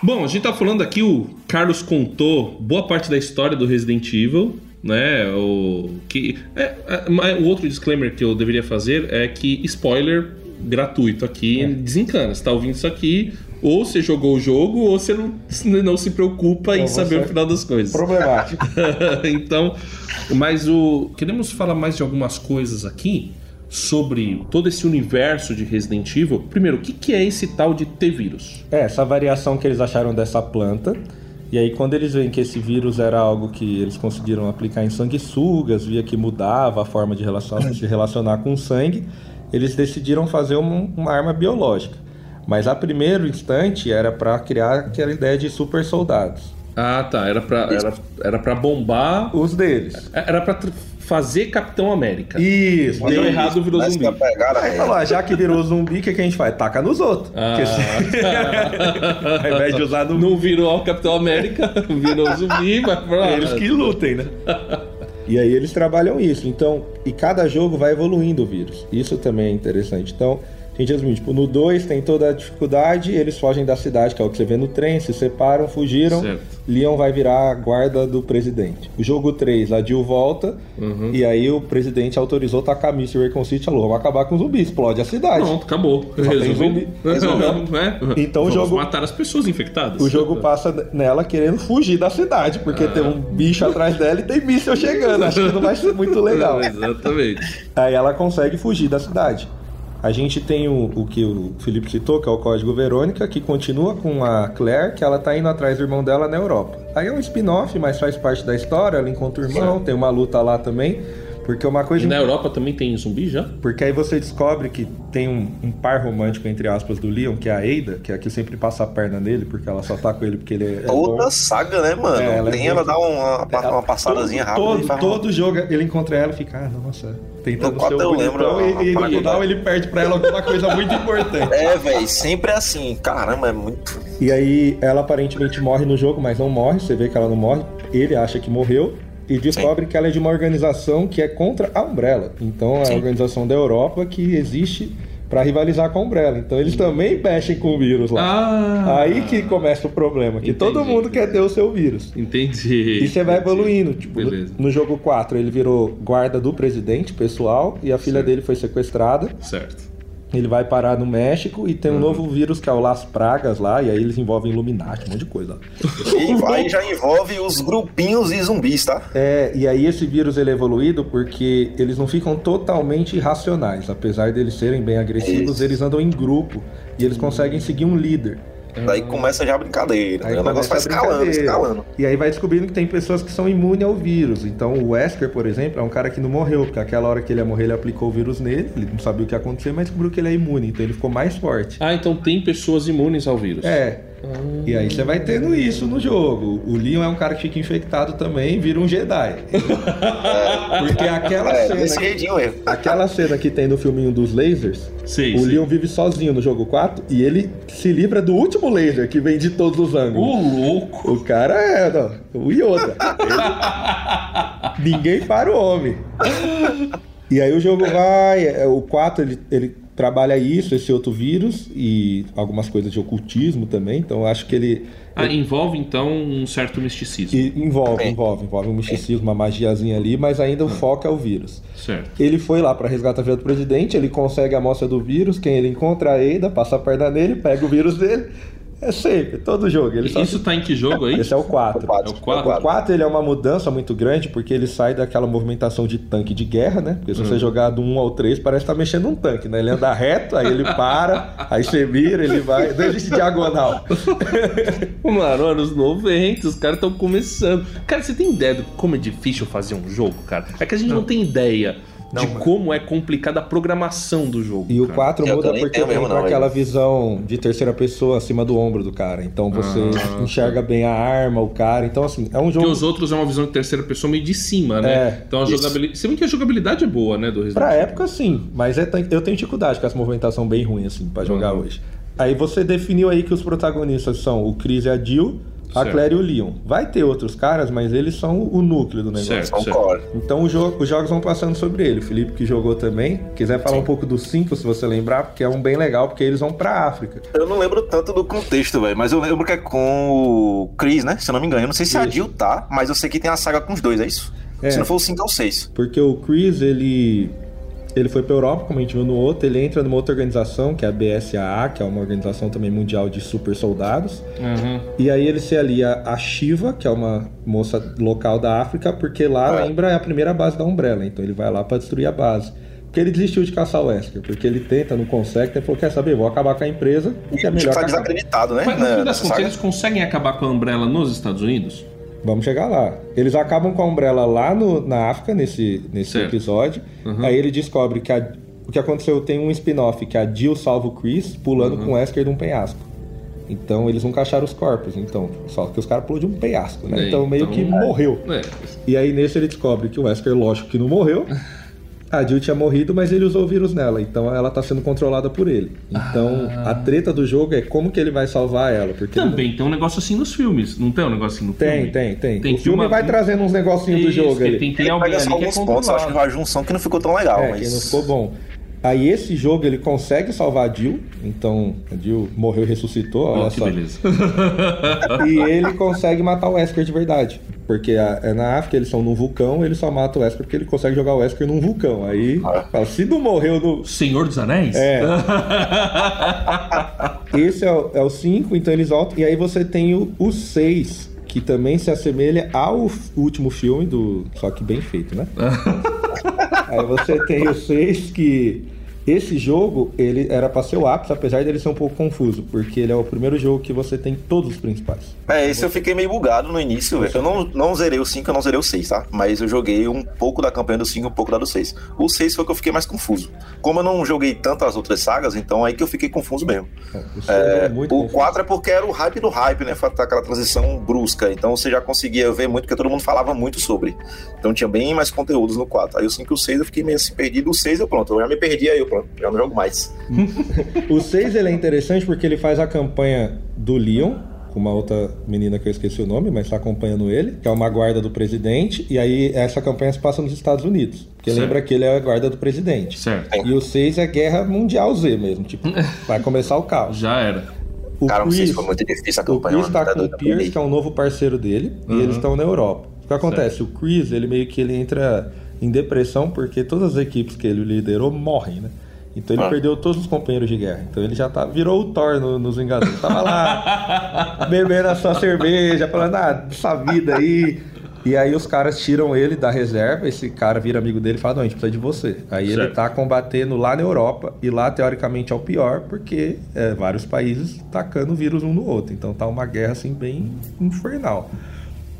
Bom, a gente tá falando aqui, o Carlos contou boa parte da história do Resident Evil, né? O, que, é, é, o outro disclaimer que eu deveria fazer é que spoiler gratuito aqui desencana. Você tá ouvindo isso aqui, ou você jogou o jogo, ou você não, não se preocupa em saber o final das coisas. Problemático. então, mas o queremos falar mais de algumas coisas aqui sobre todo esse universo de Resident Evil. Primeiro, o que, que é esse tal de T-vírus? É, essa variação que eles acharam dessa planta. E aí, quando eles veem que esse vírus era algo que eles conseguiram aplicar em sanguessugas, via que mudava a forma de relacion- se relacionar com o sangue, eles decidiram fazer uma, uma arma biológica. Mas a primeiro instante era para criar aquela ideia de super soldados. Ah, tá. Era pra, era, era pra bombar. Os deles. Era pra fazer Capitão América. Isso, Deu errado, virou zumbi. pegada, Aí falou, ah, já que virou zumbi, o que, que a gente faz? Taca nos outros. Ah. Porque se- Ao invés de usar no Não virou o Capitão América, virou zumbi, mas pra... Eles que lutem, né? e aí eles trabalham isso. Então, e cada jogo vai evoluindo o vírus. Isso também é interessante. Então, gente resume, tipo, no 2 tem toda a dificuldade, eles fogem da cidade, que é o que você vê no trem, se separam, fugiram. Certo. Leon vai virar a guarda do presidente. O jogo 3, a Jill volta, Uhum. e aí o presidente autorizou tacar míssil Recon City, falou, vamos acabar com os zumbis, explode a cidade. Pronto, acabou. Resolvi. zumbi. Resolvemos, né? Então o Vamos jogo- matar as pessoas infectadas. O jogo passa nela querendo fugir da cidade, porque tem um bicho atrás dela e tem míssil chegando. Acho que não vai ser muito legal. Exatamente. Aí ela consegue fugir da cidade. A gente tem o, o que o Felipe citou, que é o Código Verônica, que continua com a Claire, que ela tá indo atrás do irmão dela na Europa. Aí é um spin-off, mas faz parte da história, ela encontra o irmão, tem uma luta lá também. Porque uma E coisa. na Europa também tem zumbi já? Porque aí você descobre que tem um, um par romântico, entre aspas, do Leon, que é a Ada, que é a que sempre passa a perna nele, porque ela só tá com ele porque ele é. é bom. Toda saga, né, mano? É, ela é Nem muito- ela dá uma, uma, uma passadazinha todo, rápida. e Todo, todo jogo ele encontra ela e fica, ah, nossa, tentando No ser o eu lembro bonitão a- e, e no final ele perde pra ela alguma coisa muito importante. É, velho, sempre é assim. Caramba, é muito. E aí ela aparentemente morre no jogo, mas não morre, você vê que ela não morre. Ele acha que morreu e descobre que ela é de uma organização que é contra a Umbrella. Então é a Sim. organização da Europa que existe pra rivalizar com a Umbrella. Então eles também mexem com o vírus lá. Ah! Aí que começa o problema, que todo Entendi. mundo quer ter o seu vírus. Entendi. E você vai Entendi. evoluindo. Tipo, no, Beleza. no jogo 4 ele virou guarda do presidente pessoal e a filha Certo. dele foi sequestrada. Certo. Ele vai parar no México e Uhum. tem um novo vírus que é o Las Pragas lá, e aí eles envolvem Illuminati, um monte de coisa. E vai já envolve os grupinhos de zumbis, tá? É, e aí esse vírus ele é evoluído porque eles não ficam totalmente irracionais. Apesar deles serem bem agressivos, Isso. eles andam em grupo e eles conseguem seguir um líder. Daí começa já a brincadeira. Aí né? O negócio vai escalando, escalando. E aí vai descobrindo que tem pessoas que são imunes ao vírus. Então o Wesker, por exemplo, é um cara que não morreu, porque aquela hora que ele ia morrer, ele aplicou o vírus nele, ele não sabia o que ia acontecer, mas descobriu que ele é imune, então ele ficou mais forte. Ah, então tem pessoas imunes ao vírus. É. E aí você vai tendo isso no jogo. O Leon é um cara que fica infectado também, vira um Jedi. Porque aquela É, cena. jeitinho mesmo. Aquela cena que tem no filminho dos lasers, Sei, o sei. Leon vive sozinho no jogo 4 e ele se livra do último laser que vem de todos os ângulos. Ô, louco! O cara é não, o Yoda. Ele- Ninguém para o homem. E aí o jogo vai, é, o 4 ele, ele trabalha isso, esse outro vírus e algumas coisas de ocultismo também, então eu acho que ele, Ah, envolve então um certo misticismo. e envolve, É. envolve, envolve um misticismo, uma magiazinha ali, mas ainda o foco é o vírus. Certo. Ele foi lá pra resgatar a filha do presidente, ele consegue a amostra do vírus, quem ele encontra a Ada, passa a perna nele, pega o vírus dele É sempre, todo jogo. Ele só... Isso tá em que jogo aí? Esse é o 4. O quatro. É o quatro? O 4 ele é uma mudança muito grande porque ele sai daquela movimentação de tanque de guerra, né? Porque se Hum. você jogar do 1 ao 3, parece que tá mexendo um tanque, né? Ele anda reto, aí ele para, aí você mira, ele vai. Não existe diagonal. Mano, anos 90, os caras estão começando. Cara, você tem ideia de como é difícil fazer um jogo, cara? É que a gente não, tem ideia Não, de mas- como é complicada a programação do jogo. E o cara. 4 Eu muda também porque tem não, aquela eu- visão de terceira pessoa acima do ombro do cara. Então você Ah, enxerga bem a arma, o cara. Então, assim, é um jogo. Porque os outros é uma visão de terceira pessoa meio de cima, né? É, então a isso. jogabilidade. Se bem que a jogabilidade é boa, né? Do Resident Pra Evil. época, sim, mas é eu tenho dificuldade com essa movimentação bem ruim, assim, pra jogar Uhum. hoje. Aí você definiu aí que os protagonistas são o Chris e a Jill, a Certo. Claire e o Leon. Vai ter outros caras, mas eles são o núcleo do negócio. Certo. São core. Então o jogo- os jogos vão passando sobre ele. O Felipe que jogou também. Quiser falar um pouco dos 5, se você lembrar, porque é um bem legal, porque eles vão pra África. Eu não lembro tanto do contexto, velho, mas eu lembro que é com o Chris, né? Se eu não me engano. Eu não sei se a Isso. Jill tá, mas eu sei que tem a saga com os dois, é isso? É. Se não for o 5 ou 6. Porque o Chris, ele. Ele foi pra Europa, como a gente viu no outro, ele entra numa outra organização, que é a BSAA, que é uma organização também mundial de super soldados. Uhum. E aí ele se alia a Shiva, que é uma moça local da África, porque lá É. lembra é a primeira base da Umbrella, então ele vai lá pra destruir a base. Porque ele desistiu de caçar o Wesker, porque ele tenta, não consegue, então ele falou, quer saber, vou acabar com a empresa, que é melhor Tipo, tá desacreditado, né? Mas no fim das nessa contas, eles conseguem acabar com a Umbrella nos Estados Unidos? Vamos chegar lá. Eles acabam com a Umbrella lá no- na África, nesse, nesse Certo. episódio. Uhum. Aí ele descobre que a- o que aconteceu tem um spin-off que a Jill salva o Chris pulando Uhum. com o Wesker de um penhasco. Então eles nunca acharam os corpos, então. Só que os caras pulou de um penhasco, né? É, Então meio então- que morreu. É. E aí nesse ele descobre que o Wesker, lógico que não morreu. A Jill tinha morrido, mas ele usou o vírus nela, então ela tá sendo controlada por ele. Então Ah. a treta do jogo é como que ele vai salvar ela, porque Também tem um negócio assim nos filmes. Não tem um negócio assim no Tem, filme? tem, tem. Tem o filme uma- vai trazendo uns negocinhos do jogo que ali. Tem, tem Ele alguém pega só é alguns pontos, eu acho que controlado. uma junção que não ficou tão legal, É, mas... que não ficou bom. Aí esse jogo ele consegue salvar a Jill, então a Jill morreu e ressuscitou, olha Ó, que só. beleza. E ele consegue matar o Wesker de verdade. Porque a- é na África, eles são num vulcão, ele só mata o Wesker porque ele consegue jogar o Wesker num vulcão. Aí, Ah. se não morreu no. Senhor dos Anéis? É. Esse é o 5, então eles voltam. E aí você tem o 6, que também se assemelha ao último filme, do só que bem feito, né? aí você tem o 6 que. Esse jogo, ele era pra ser o ápice, apesar dele ser um pouco confuso, porque ele é o primeiro jogo que você tem todos os principais. É, esse eu fiquei meio bugado no início, velho. Eu não, não zerei o 5, eu não zerei o 6, tá? Mas eu joguei um pouco da campanha do 5 e um pouco da do 6. O 6 foi que eu fiquei mais confuso. Como eu não joguei tanto as outras sagas, então aí que eu fiquei confuso mesmo. É, é muito o confuso. 4 é porque era o hype do hype, né? Foi aquela transição brusca. Então você já conseguia ver muito, porque todo mundo falava muito sobre. Então tinha bem mais conteúdos no 4. Aí o 5 e o 6 eu fiquei meio assim perdido. O 6 eu pronto, eu já me perdi aí, eu pronto. Já não jogo mais. O 6 ele é interessante porque ele faz a campanha do Leon, com uma outra menina que eu esqueci o nome, mas tá acompanhando ele, que é uma guarda do presidente, e aí essa campanha se passa nos Estados Unidos. Porque Certo. lembra que ele é a guarda do presidente. Certo. E o 6 é Guerra Mundial Z mesmo, tipo, vai começar o caos. Já era. O Cara, não sei Chris, se foi muito difícil a o. Chris mano. tá com o Pierce, que é um novo parceiro dele, e Uhum. eles estão na Europa. O que acontece? O Chris, ele meio que ele entra em depressão porque todas as equipes que ele liderou morrem, né? Então ele Ah. perdeu todos os companheiros de guerra. Então ele já tá, virou o Thor no- nos Vingadores. Tava lá, bebendo a sua cerveja, falando, ah, essa vida aí. E aí os caras tiram ele da reserva, esse cara vira amigo dele e fala, não, a gente precisa de você. Aí ele Certo. tá combatendo lá na Europa, e lá teoricamente é o pior, porque é, vários países tacando vírus um no outro. Então tá uma guerra assim bem infernal.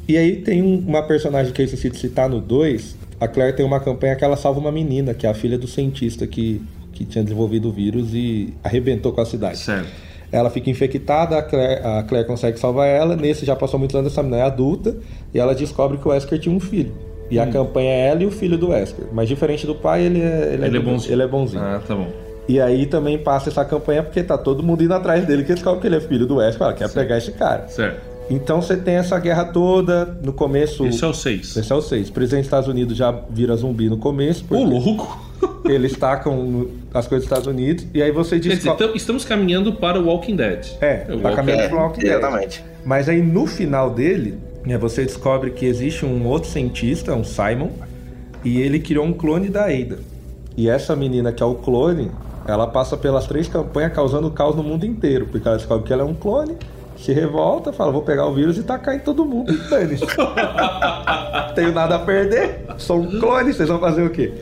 E aí tem um- uma personagem que eu esqueci de citar no 2. A Claire tem uma campanha que ela salva uma menina, que é a filha do cientista que, que tinha desenvolvido o vírus e arrebentou com a cidade. Certo. Ela fica infectada, a Claire, a Claire consegue salvar ela. Nesse já passou muitos anos, essa menina é adulta. E ela descobre que o Wesker tinha um filho. E a campanha é ela e o filho do Wesker. Mas diferente do pai, ele é, Ele é bonzinho. Ele é bonzinho. Ah, tá bom. E aí também passa essa campanha porque tá todo mundo indo atrás dele, que descobre que ele é filho do Wesker. Ela quer pegar esse cara. Certo. Então você tem essa guerra toda. No começo. Esse é o 6. Esse é o 6. O presidente dos Estados Unidos já vira zumbi no começo. Porque louco! Eles tacam as coisas dos Estados Unidos. E aí você Quer dizer, descobre. tam- estamos caminhando para o Walking Dead. É, o tá Walking caminhando É, pro Walking Dead. exatamente. Mas aí no final dele, né, você descobre que existe um outro cientista, um Simon, e ele criou um clone da Ada. E essa menina que é o clone, ela passa pelas três campanhas causando caos no mundo inteiro, porque ela descobre que ela é um clone, se revolta, fala, vou pegar o vírus e tacar em todo mundo e dane-se. Tenho nada a perder, sou um clone, vocês vão fazer o quê?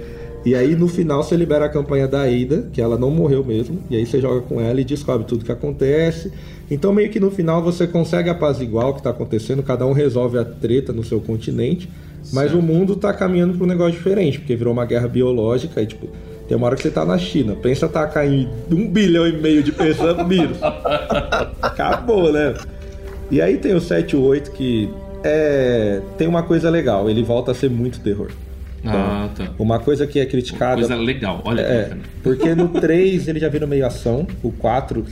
E aí no final você libera a campanha da Ada, que ela não morreu mesmo, e aí você joga com ela e descobre tudo que acontece. Então meio que no final você consegue apaziguar o que tá acontecendo, cada um resolve a treta no seu continente, mas o mundo tá caminhando para um negócio diferente, porque virou uma guerra biológica e tipo, tem uma hora que você tá na China, pensa tacar em um bilhão e meio de pessoas vírus. Acabou, né? E aí tem o 7 e o 8 que é, tem uma coisa legal, ele volta a ser muito terror. Ah, tá. Uma coisa que é criticada. Coisa legal, olha É, bacana. porque no 3 ele já vira meio ação, o 4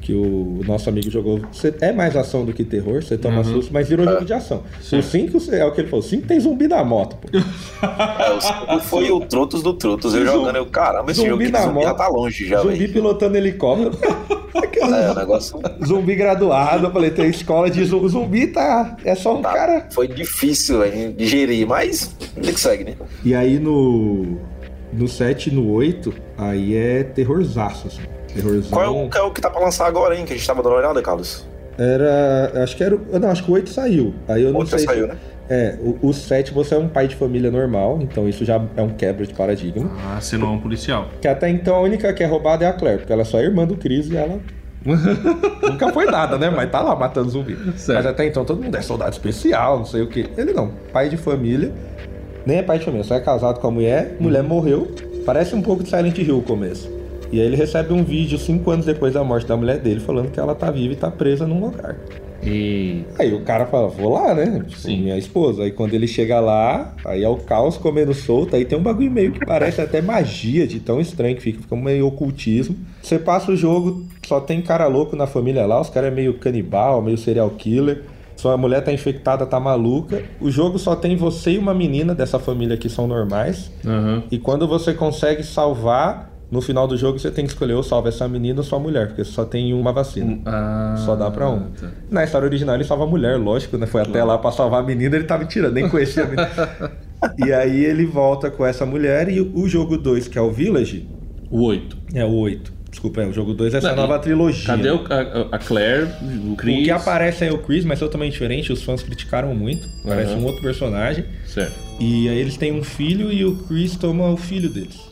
que o nosso amigo jogou é mais ação do que terror, você toma susto, mas virou jogo de ação. O 5 é o que ele falou, o 5 tem zumbi na moto, pô. É, o foi o Trotos do Trotos. Eu jogando, eu, caramba, esse jogo Zumbi aqui na zumbi já moto. tá longe já, zumbi velho. pilotando helicóptero. É, o negócio zumbi graduado, eu falei, tem escola de zumbi, zumbi tá, é só um tá, cara. foi difícil velho, de gerir, mas ele que segue, né? E aí no no 7 e no 8, aí é terrorzaço, assim. Terrorzão. Qual é o, qual é o que tá pra lançar agora, hein? Que a gente tava dando uma olhada, Carlos? Era. Acho que era. o- Não, acho que o 8 saiu. Aí eu não sei. saiu, se- né? É, o, o 7 você é um pai de família normal, então isso já é um quebra de paradigma. Ah, você não é um policial. Que até então a única que é roubada é a Claire, porque ela é só irmã do Chris e ela. Nunca foi nada, né? Mas tá lá matando zumbi. Certo. Mas até então todo mundo é soldado especial, não sei o que. Ele não. Pai de família. Nem é pai de família, só é casado com a mulher. Mulher morreu. Parece um pouco de Silent Hill o começo. E aí ele recebe um vídeo cinco anos depois da morte da mulher dele falando que ela tá viva e tá presa num lugar. E. Aí o cara fala, vou lá, né? Tipo, Sim. minha esposa. Aí quando ele chega lá, aí é o caos comendo solto. Aí tem um bagulho meio que parece até magia de tão estranho que fica, fica meio ocultismo. Você passa o jogo, só tem cara louco na família lá, os caras é meio canibal, meio serial killer. Sua mulher tá infectada, tá maluca. O jogo só tem você e uma menina dessa família que são normais. Aham. E quando você consegue salvar, no final do jogo você tem que escolher ou salva essa menina ou sua mulher, porque só tem uma vacina. Ah, Só dá pra um. tá. Na história original ele salva a mulher, lógico, né? Foi até lá pra salvar a menina, ele tava tirando, nem conhecia a menina. e aí ele volta com essa mulher e o jogo 2, que é o Village, O 8. é o 8. Desculpa, é o jogo 2 é essa Não, nova trilogia. Cadê o- a, a Claire, o Chris? O que aparece é o Chris, mas totalmente diferente, os fãs criticaram muito. Parece Aham. um outro personagem. Certo, E aí eles têm um filho e o Chris toma o filho deles.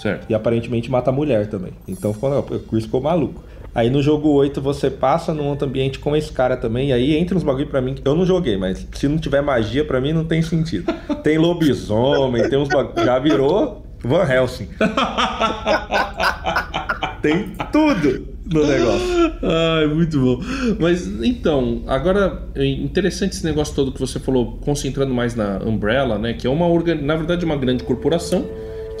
Certo. E aparentemente mata a mulher também. Então ficou, o Chris ficou maluco. Aí no jogo 8 você passa num outro ambiente com esse cara também. E aí entra uns bagulho pra mim. que Eu não joguei, mas se não tiver magia, pra mim não tem sentido. Tem lobisomem, tem uns bagulho. Já virou Van Helsing. tem tudo no negócio. Ai, muito bom. Mas então, agora é interessante esse negócio todo que você falou, concentrando mais na Umbrella, né? Que é uma na verdade uma grande corporação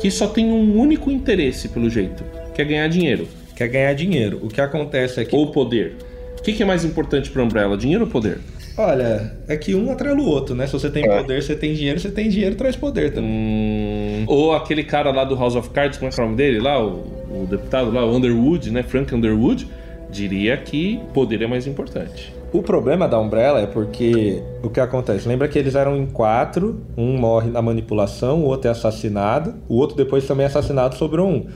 que só tem um único interesse, pelo jeito, que é ganhar dinheiro Quer ganhar dinheiro. O que acontece é que. ou poder. O que, que é mais importante pra Umbrella, dinheiro ou poder? Olha, é que um atrela o outro, né? Se você tem poder, você tem dinheiro, você tem dinheiro, traz poder também. Hum, ou aquele cara lá do House of Cards, como é que é o nome dele lá? O, o deputado lá, o Underwood, né? Frank Underwood, diria que poder é mais importante. O problema da Umbrella é porque o que acontece? Lembra que eles eram em quatro, um morre na manipulação, o outro é assassinado, o outro depois também é assassinado, sobrou um.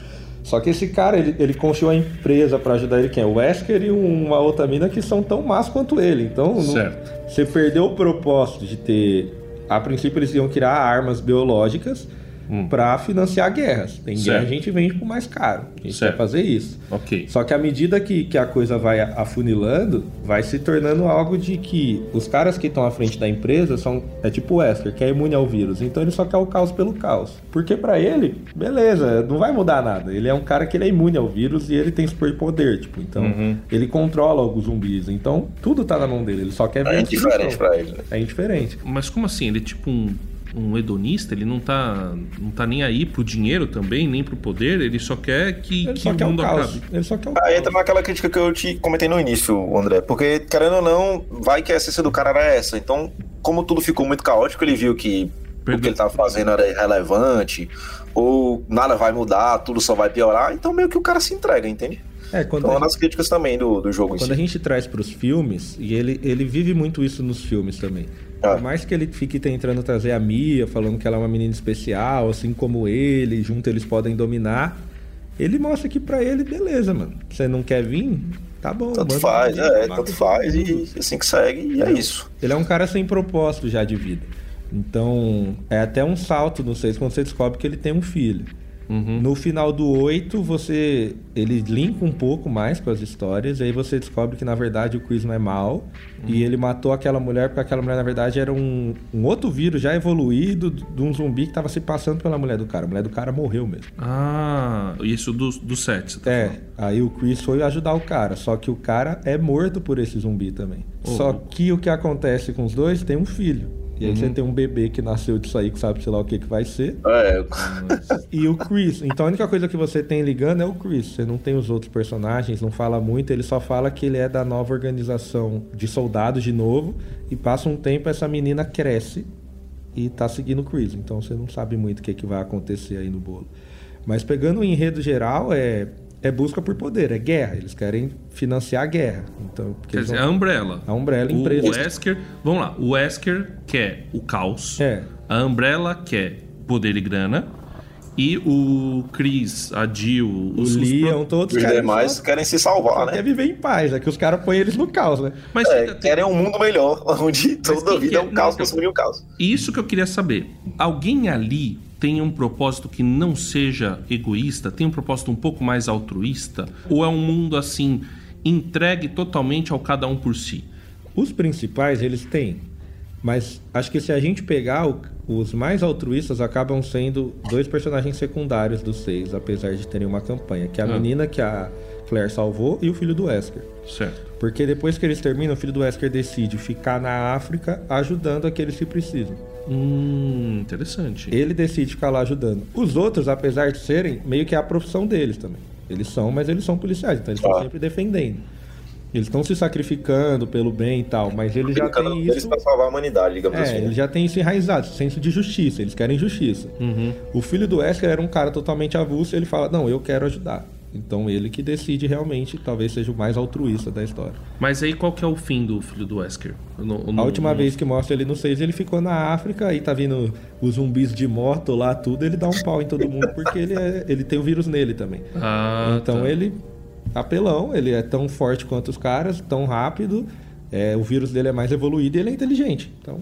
Só que esse cara, ele, ele construiu a empresa pra ajudar ele, quem é? O Wesker e uma outra mina que são tão más quanto ele. Então, não- Certo. você perdeu o propósito de ter. A princípio, eles iam criar armas biológicas Hum. pra financiar guerras. Tem guerra, Certo. a gente vende por mais caro. A gente Certo. vai fazer isso. Ok. Só que à medida que, que a coisa vai afunilando, vai se tornando algo de que os caras que estão à frente da empresa são. É tipo o Wesker, que é imune ao vírus. Então ele só quer o caos pelo caos. Porque pra ele, beleza, não vai mudar nada. Ele é um cara que ele é imune ao vírus e ele tem superpoder, tipo. Então Uhum. ele controla os zumbis. Então tudo tá na mão dele. Ele só quer ver É indiferente pra ele, né? É indiferente. Mas como assim? Ele é tipo um, um hedonista? Ele não tá, não tá nem aí pro dinheiro também, nem pro poder? Ele só quer que, Ele que só o quer o mundo caos. acabe. Ele só quer o Aí caos. entra naquela crítica que eu te comentei no início, André. Porque, querendo ou não, vai que a essência do cara era essa. Então, como tudo ficou muito caótico, ele viu que o que ele tava fazendo era irrelevante, ou nada vai mudar, tudo só vai piorar. Então, meio que o cara se entrega, entende? É, quando Então, a é das críticas também do, do jogo em Quando a si. gente traz pros filmes, e ele, ele vive muito isso nos filmes também. Ah. Por mais que ele fique tentando trazer a Mia, falando que ela é uma menina especial, assim como ele, junto eles podem dominar, Ele mostra que pra ele, beleza, mano. Você não quer vir? Tá bom. Tanto faz, vir, é, tanto faz e assim que segue, e é isso. Ele é um cara sem propósito já de vida. Então, é até um salto no 6 quando você descobre que ele tem um filho. Uhum. No final do 8, você. Ele linka um pouco mais com as histórias, e aí você descobre que na verdade o Chris não é mal. E ele matou aquela mulher porque aquela mulher, na verdade, era um, um outro vírus já evoluído de um zumbi que tava se passando pela mulher do cara. A mulher do cara morreu mesmo. Ah, isso do, do 7. você tá É, falando. aí o Chris foi ajudar o cara, só que o cara é morto por esse zumbi também. Oh. Só que o que acontece com os dois tem um filho. E aí Uhum. você tem um bebê que nasceu disso aí, que sabe sei lá o que, que vai ser. É, E o Chris. Então a única coisa que você tem ligando é o Chris. Você não tem os outros personagens, não fala muito. Ele só fala que ele é da nova organização de soldados de novo. E passa um tempo, essa menina cresce e tá seguindo o Chris. Então você não sabe muito o que, que vai acontecer aí no bolo. Mas pegando o enredo geral, é, é busca por poder, é guerra. Eles querem financiar a guerra. Então, Quer dizer, vão- a Umbrella. A Umbrella, o, empresa. o Wesker. Vamos lá. O Wesker quer o caos. É. A Umbrella quer poder e grana. E o Chris, a Jill, o os, os Leon, pro- todos os caras demais só- querem se salvar, né? quer viver em paz. É que os caras põem eles no caos, né? Mas É, querem um mundo melhor, onde toda vida que é é? um caos Não, consumindo um caos. Isso que eu queria saber. Alguém ali tem um propósito que não seja egoísta? Tem um propósito um pouco mais altruísta? Ou é um mundo assim, entregue totalmente ao cada um por si? Os principais, eles têm. Mas acho que se a gente pegar o- os mais altruístas, acabam sendo dois personagens secundários dos seis, apesar de terem uma campanha. Que é a Ah. menina que a Claire salvou e o filho do Wesker. Certo. Porque depois que eles terminam, o filho do Wesker decide ficar na África ajudando aqueles que precisam. Hum, interessante. Ele decide ficar lá ajudando. Os outros, apesar de serem, meio que é a profissão deles também. Eles são, mas eles são policiais, então eles estão Ah. sempre defendendo. Eles estão se sacrificando pelo bem e tal, mas eles já têm isso. pra salvar a humanidade, digamos É, assim. eles já têm isso enraizado, senso de justiça, eles querem justiça. Uhum. O filho do Wesker era um cara totalmente avulso, ele fala: Não, eu quero ajudar. Então ele que decide realmente, talvez seja o mais altruísta da história. Mas aí qual que é o fim do filho do Wesker? Não- A última não- vez que mostra ele no 6, ele ficou na África, aí tá vindo os zumbis de moto lá, tudo, ele dá um pau em todo mundo, porque ele, é- ele tem o vírus nele também. Ah, então tá. ele, apelão, ele é tão forte quanto os caras, tão rápido, é, o vírus dele é mais evoluído e ele é inteligente. Então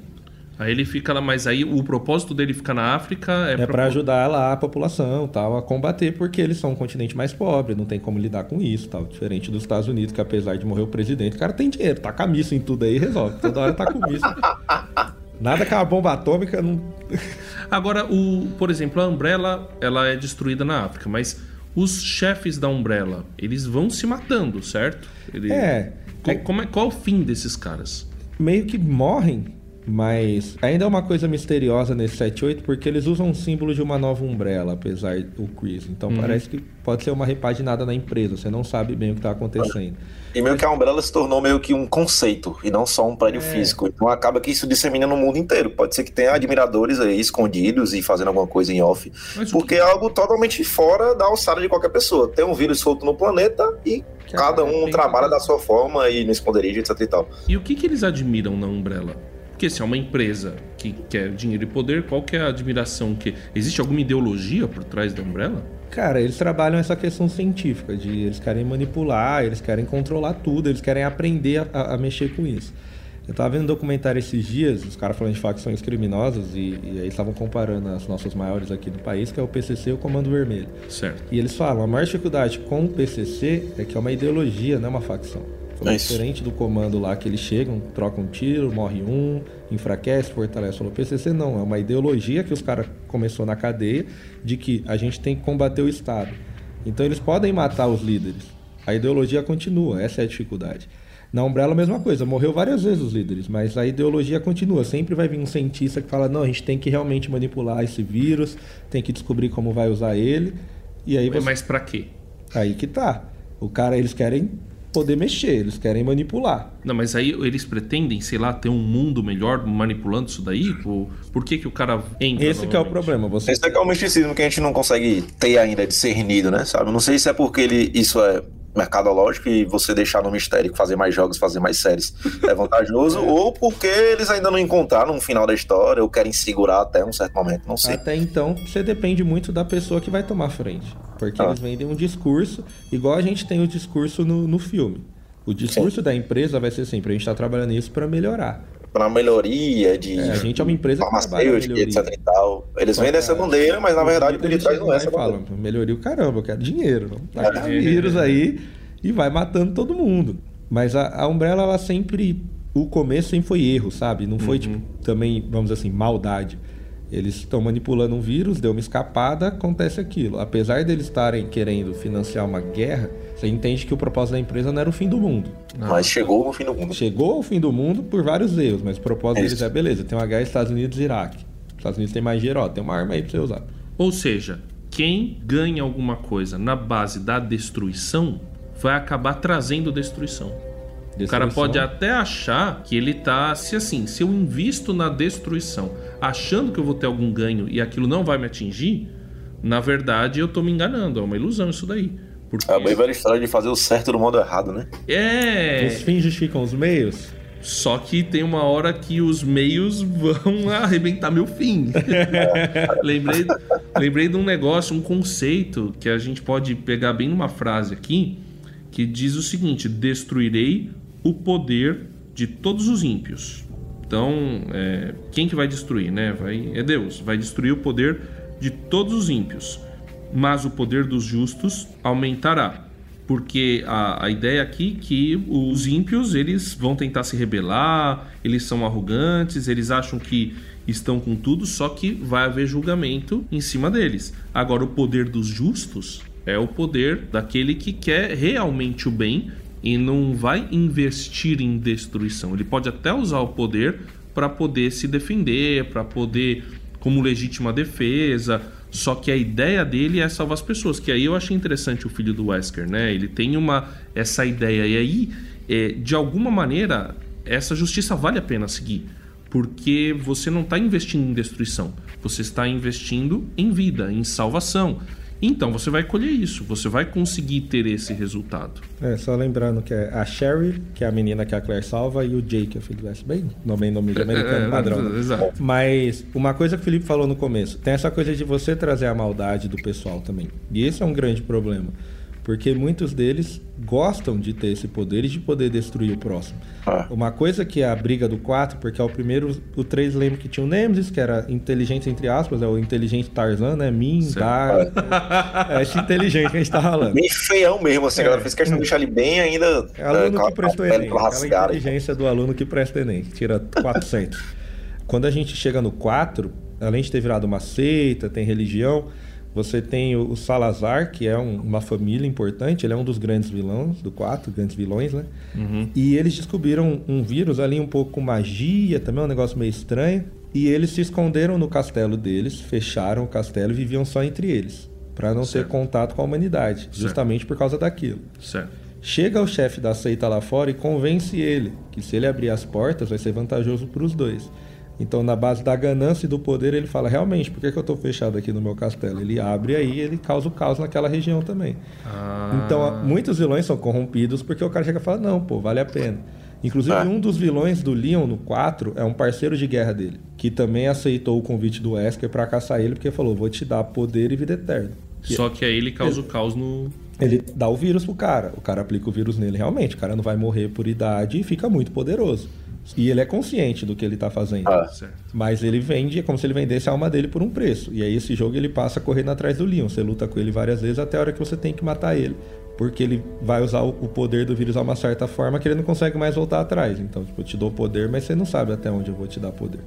Aí ele fica lá, mas aí o propósito dele ficar na África é, é pra ajudar lá a população tal, a combater, porque eles são um continente mais pobre, não tem como lidar com isso tal. Diferente dos Estados Unidos, que apesar de morrer o presidente, o cara tem dinheiro, tá com a missa em tudo aí, resolve. Toda hora tá com missa. Nada que a bomba atômica não. Agora, o, por exemplo, a Umbrella, ela é destruída na África, mas os chefes da Umbrella, eles vão se matando, certo? Ele- É. Co- como é, qual é o fim desses caras? meio que morrem, mas ainda é uma coisa misteriosa nesse 7-8, porque eles usam um símbolo de uma nova Umbrella, apesar do Chris. Então Uhum. parece que pode ser uma repaginada na empresa, você não sabe bem o que tá acontecendo. E meio que a Umbrella se tornou meio que um conceito e não só um prédio É. físico. Então acaba que isso dissemina no mundo inteiro. Pode ser que tenha admiradores aí escondidos e fazendo alguma coisa em off. Mas Porque é algo totalmente fora da alçada de qualquer pessoa. Tem um vírus solto no planeta e Que cada acaba um trabalha da sua forma e no esconderijo, etc e tal. E o que, que eles admiram na Umbrella? Porque se é uma empresa que quer dinheiro e poder, qual que é a admiração que existe alguma ideologia por trás da Umbrella? Cara, eles trabalham essa questão científica, de eles querem manipular, eles querem controlar tudo, eles querem aprender a, a- mexer com isso. Eu tava vendo um documentário esses dias, os caras falando de facções criminosas, e, e aí estavam comparando as nossas maiores aqui do país, que é o PCC e o Comando Vermelho. Certo. E eles falam, a maior dificuldade com o PCC é que é uma ideologia, não é uma facção. É isso. diferente do comando lá que eles chegam, trocam um tiro, morre um, enfraquece, fortalece. Falou, PCC não, é uma ideologia que os caras começou na cadeia de que a gente tem que combater o Estado. Então eles podem matar os líderes. A ideologia continua, essa é a dificuldade. Na Umbrella a mesma coisa, morreu várias vezes os líderes, mas a ideologia continua. Sempre vai vir um cientista que fala, não, a gente tem que realmente manipular esse vírus, tem que descobrir como vai usar ele. E aí você... Mas pra quê? Aí que tá. O cara, eles querem poder mexer, eles querem manipular. Não, mas aí eles pretendem, sei lá, ter um mundo melhor manipulando isso daí? Por, por que, que o cara entra? Esse que é o problema. Você Esse é que é o misticismo que a gente não consegue ter ainda discernido, né? Sabe? Não sei se é porque ele, isso é mercadológico e você deixar no mistério fazer mais jogos, fazer mais séries é vantajoso, ou porque eles ainda não encontraram um final da história ou querem segurar até um certo momento, não sei. Até então, você depende muito da pessoa que vai tomar frente. Porque Ah. eles vendem um discurso, igual a gente tem o discurso no, no filme. O discurso da empresa vai ser sempre, a gente está trabalhando isso para melhorar. Pra melhoria de É, a gente é uma empresa que farmacêutica, etc e tal. Eles vendem que essa bandeira, mas na verdade por Eles detrás chegam não é essa e falam, bandeira. melhoria o caramba, eu quero dinheiro. Não tacar É. vírus aí e vai matando todo mundo. Mas a, a Umbrella, ela sempre. O começo sempre foi erro, sabe? Não foi, tipo, também, vamos dizer assim, maldade. Eles estão manipulando um vírus, deu uma escapada, acontece aquilo. Apesar deles estarem querendo financiar uma guerra, você entende que o propósito da empresa não era o fim do mundo. Mas chegou no fim do mundo. Chegou ao fim do mundo por vários erros, mas o propósito É deles isso. é beleza, tem uma guerra Estados Unidos e Iraque. Os Estados Unidos tem mais dinheiro, ó, tem uma arma aí pra você usar. Ou seja, quem ganha alguma coisa na base da destruição vai acabar trazendo destruição. O cara Destruição. pode até achar que ele tá. Se assim, se eu invisto na destruição, achando que eu vou ter algum ganho e aquilo não vai me atingir, na verdade eu tô me enganando. É uma ilusão isso daí. Porque. É a bem velha história de fazer o certo do modo errado, né? É. Os fins justificam os meios? Só que tem uma hora que os meios vão arrebentar meu fim. lembrei, lembrei de um negócio, um conceito que a gente pode pegar bem numa frase aqui, que diz o seguinte: destruirei o poder de todos os ímpios. Então, é, quem que vai destruir, né? Vai, é Deus. Vai destruir o poder de todos os ímpios. Mas o poder dos justos aumentará. Porque a, a ideia aqui é que os ímpios, eles vão tentar se rebelar, eles são arrogantes, eles acham que estão com tudo, só que vai haver julgamento em cima deles. Agora, o poder dos justos é o poder daquele que quer realmente o bem e não vai investir em destruição. Ele pode até usar o poder para poder se defender, para poder como legítima defesa. Só que a ideia dele é salvar as pessoas. Que aí eu achei interessante o filho do Wesker, né? Ele tem uma essa ideia e aí, é, de alguma maneira, essa justiça vale a pena seguir, porque você não está investindo em destruição, você está investindo em vida, em salvação. Então você vai colher isso, você vai conseguir ter esse resultado. É, só lembrando que é a Sherry, que é a menina que a Claire salva, e o Jake, que é o filho do West. Bem, nome, nome americano, padrão. né? Exato. Mas uma coisa que o Felipe falou no começo, tem essa coisa de você trazer a maldade do pessoal também. E esse é um grande problema. Porque muitos deles gostam de ter esse poder e de poder destruir o próximo. Ah. Uma coisa que é a briga do 4, porque é o primeiro, o 3 lembra que tinha o Nemesis, que era inteligente entre aspas, é o inteligente Tarzan, né? Min. Dar. É esse inteligente que a gente tá falando. Bem feião mesmo, assim, a galera fez questão de deixar ele bem ainda. É aluno a- que prestou Enem. Aquela inteligência do aluno que presta Enem, que tira 400. Quando a gente chega no 4, além de ter virado uma seita, tem religião, você tem o, Salazar, que é um- uma família importante, ele é um dos grandes vilões do 4, grandes vilões, né? E eles descobriram um vírus ali um pouco com magia, também um negócio meio estranho. E eles se esconderam no castelo deles, fecharam o castelo e viviam só entre eles. Pra não Certo. ter contato com a humanidade, justamente por causa daquilo. Certo. Chega o chefe da seita lá fora e convence ele que se ele abrir as portas vai ser vantajoso para os dois. Então, na base da ganância e do poder, ele fala: realmente, por que, que eu estou fechado aqui no meu castelo? Ele abre aí ele causa o caos naquela região também. Ah, Então, muitos vilões são corrompidos porque o cara chega e fala: não, pô, vale a pena. Inclusive, É. um dos vilões do Leon no 4 é um parceiro de guerra dele, que também aceitou o convite do Wesker para caçar ele, porque falou: vou te dar poder e vida eterna. Só que aí ele causa o caos no. Ele dá o vírus pro cara. O cara aplica o vírus nele realmente. O cara não vai morrer por idade e fica muito poderoso. E ele é consciente do que ele tá fazendo. Ah. Certo. Mas ele vende, é como se ele vendesse a alma dele por um preço. E aí esse jogo ele passa correndo atrás do Leon. Você luta com ele várias vezes até a hora que você tem que matar ele. Porque ele vai usar o poder do vírus de uma certa forma que ele não consegue mais voltar atrás. Então, tipo, eu te dou poder, mas você não sabe até onde eu vou te dar poder.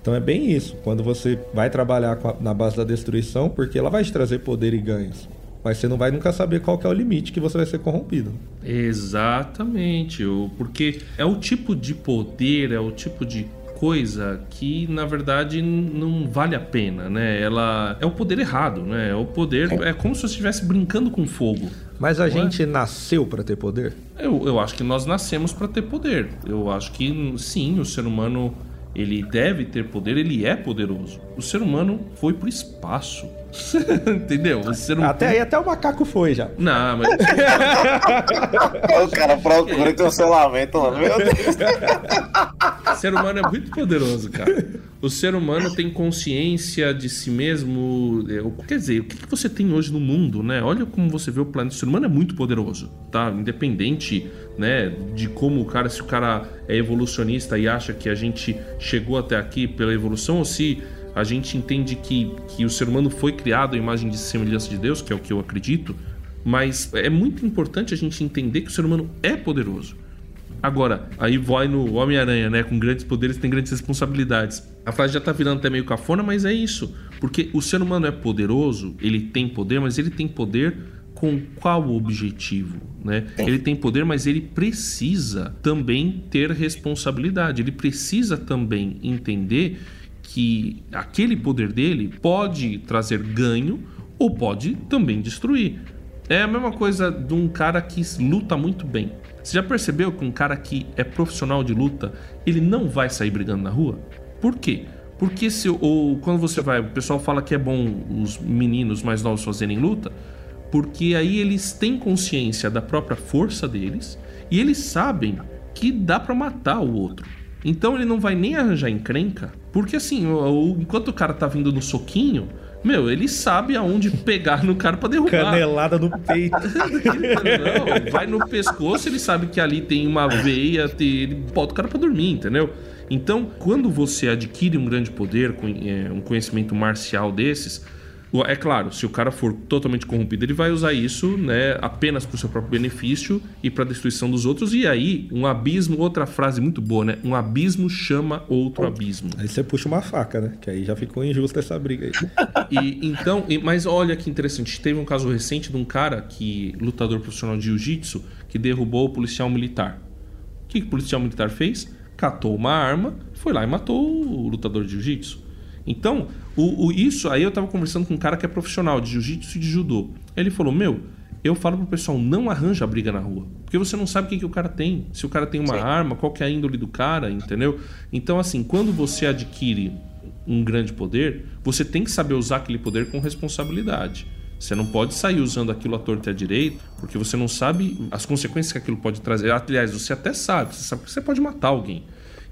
Então é bem isso. Quando você vai trabalhar com a- na base da destruição, porque ela vai te trazer poder e ganhos. Mas você não vai nunca saber qual que é o limite que você vai ser corrompido. Exatamente, o- porque é o tipo de poder, é o tipo de coisa que na verdade não vale a pena, né? Ela é o poder errado, né? É o poder, é como se você estivesse brincando com fogo. Mas a é? gente nasceu para ter poder? Eu, eu acho que nós nascemos para ter poder. Eu acho que sim, o ser humano ele deve ter poder, ele é poderoso. O ser humano foi pro espaço. Entendeu? O ser humano... Até aí, até o macaco foi já. Não, mas. o cara procura cancelamento, mano. Meu Deus. O ser humano é muito poderoso, cara. O ser humano tem consciência de si mesmo. é, Quer dizer, o que que você tem hoje no mundo, né? Olha como você vê o planeta. O ser humano é muito poderoso, tá? Independente, né, de como o cara, se o cara é evolucionista e acha que a gente chegou até aqui pela evolução, ou se a gente entende que, que o ser humano foi criado à imagem de semelhança de Deus, que é o que eu acredito. Mas é muito importante a gente entender que o ser humano é poderoso. Agora, aí vai no Homem-Aranha, né? Com grandes poderes tem grandes responsabilidades. A frase já tá virando até meio cafona, mas é isso. Porque o ser humano é poderoso, ele tem poder, mas ele tem poder com qual objetivo, né? Ele tem poder, mas ele precisa também ter responsabilidade. Ele precisa também entender que aquele poder dele pode trazer ganho ou pode também destruir. É a mesma coisa de um cara que luta muito bem. Você já percebeu que um cara que é profissional de luta, ele não vai sair brigando na rua? Por quê? Porque se ou quando você vai, o pessoal fala que é bom os meninos mais novos fazerem luta, porque aí eles têm consciência da própria força deles e eles sabem que dá pra matar o outro. Então ele não vai nem arranjar encrenca, porque assim, o- o- enquanto o cara tá vindo no soquinho, meu, ele sabe aonde pegar no cara pra derrubar. Canelada no peito. Não, vai no pescoço, ele sabe que ali tem uma veia, tem- ele bota o cara pra dormir, entendeu? Então, quando você adquire um grande poder, é, um conhecimento marcial desses, é claro, se o cara for totalmente corrompido, ele vai usar isso, né, apenas pro seu próprio benefício e pra destruição dos outros. E aí, um abismo, outra frase muito boa, né? Um abismo chama outro abismo. Aí você puxa uma faca, né? Que aí já ficou injusta essa briga aí. E, então, mas olha que interessante, teve um caso recente de um cara que lutador profissional de jiu-jitsu que derrubou o policial militar. O que, que o policial militar fez? Catou uma arma, foi lá e matou o lutador de jiu-jitsu. Então, o, o- isso aí eu tava conversando com um cara que é profissional de jiu-jitsu e de judô. Ele falou: Meu, eu falo pro pessoal, não arranja briga na rua. Porque você não sabe o que, que o cara tem. Se o cara tem uma Sim. arma, qual que é a índole do cara, entendeu? Então, assim, quando você adquire um grande poder, você tem que saber usar aquele poder com responsabilidade. Você não pode sair usando aquilo à torta e à direita, porque você não sabe as consequências que aquilo pode trazer. Aliás, você até sabe, você sabe que você pode matar alguém.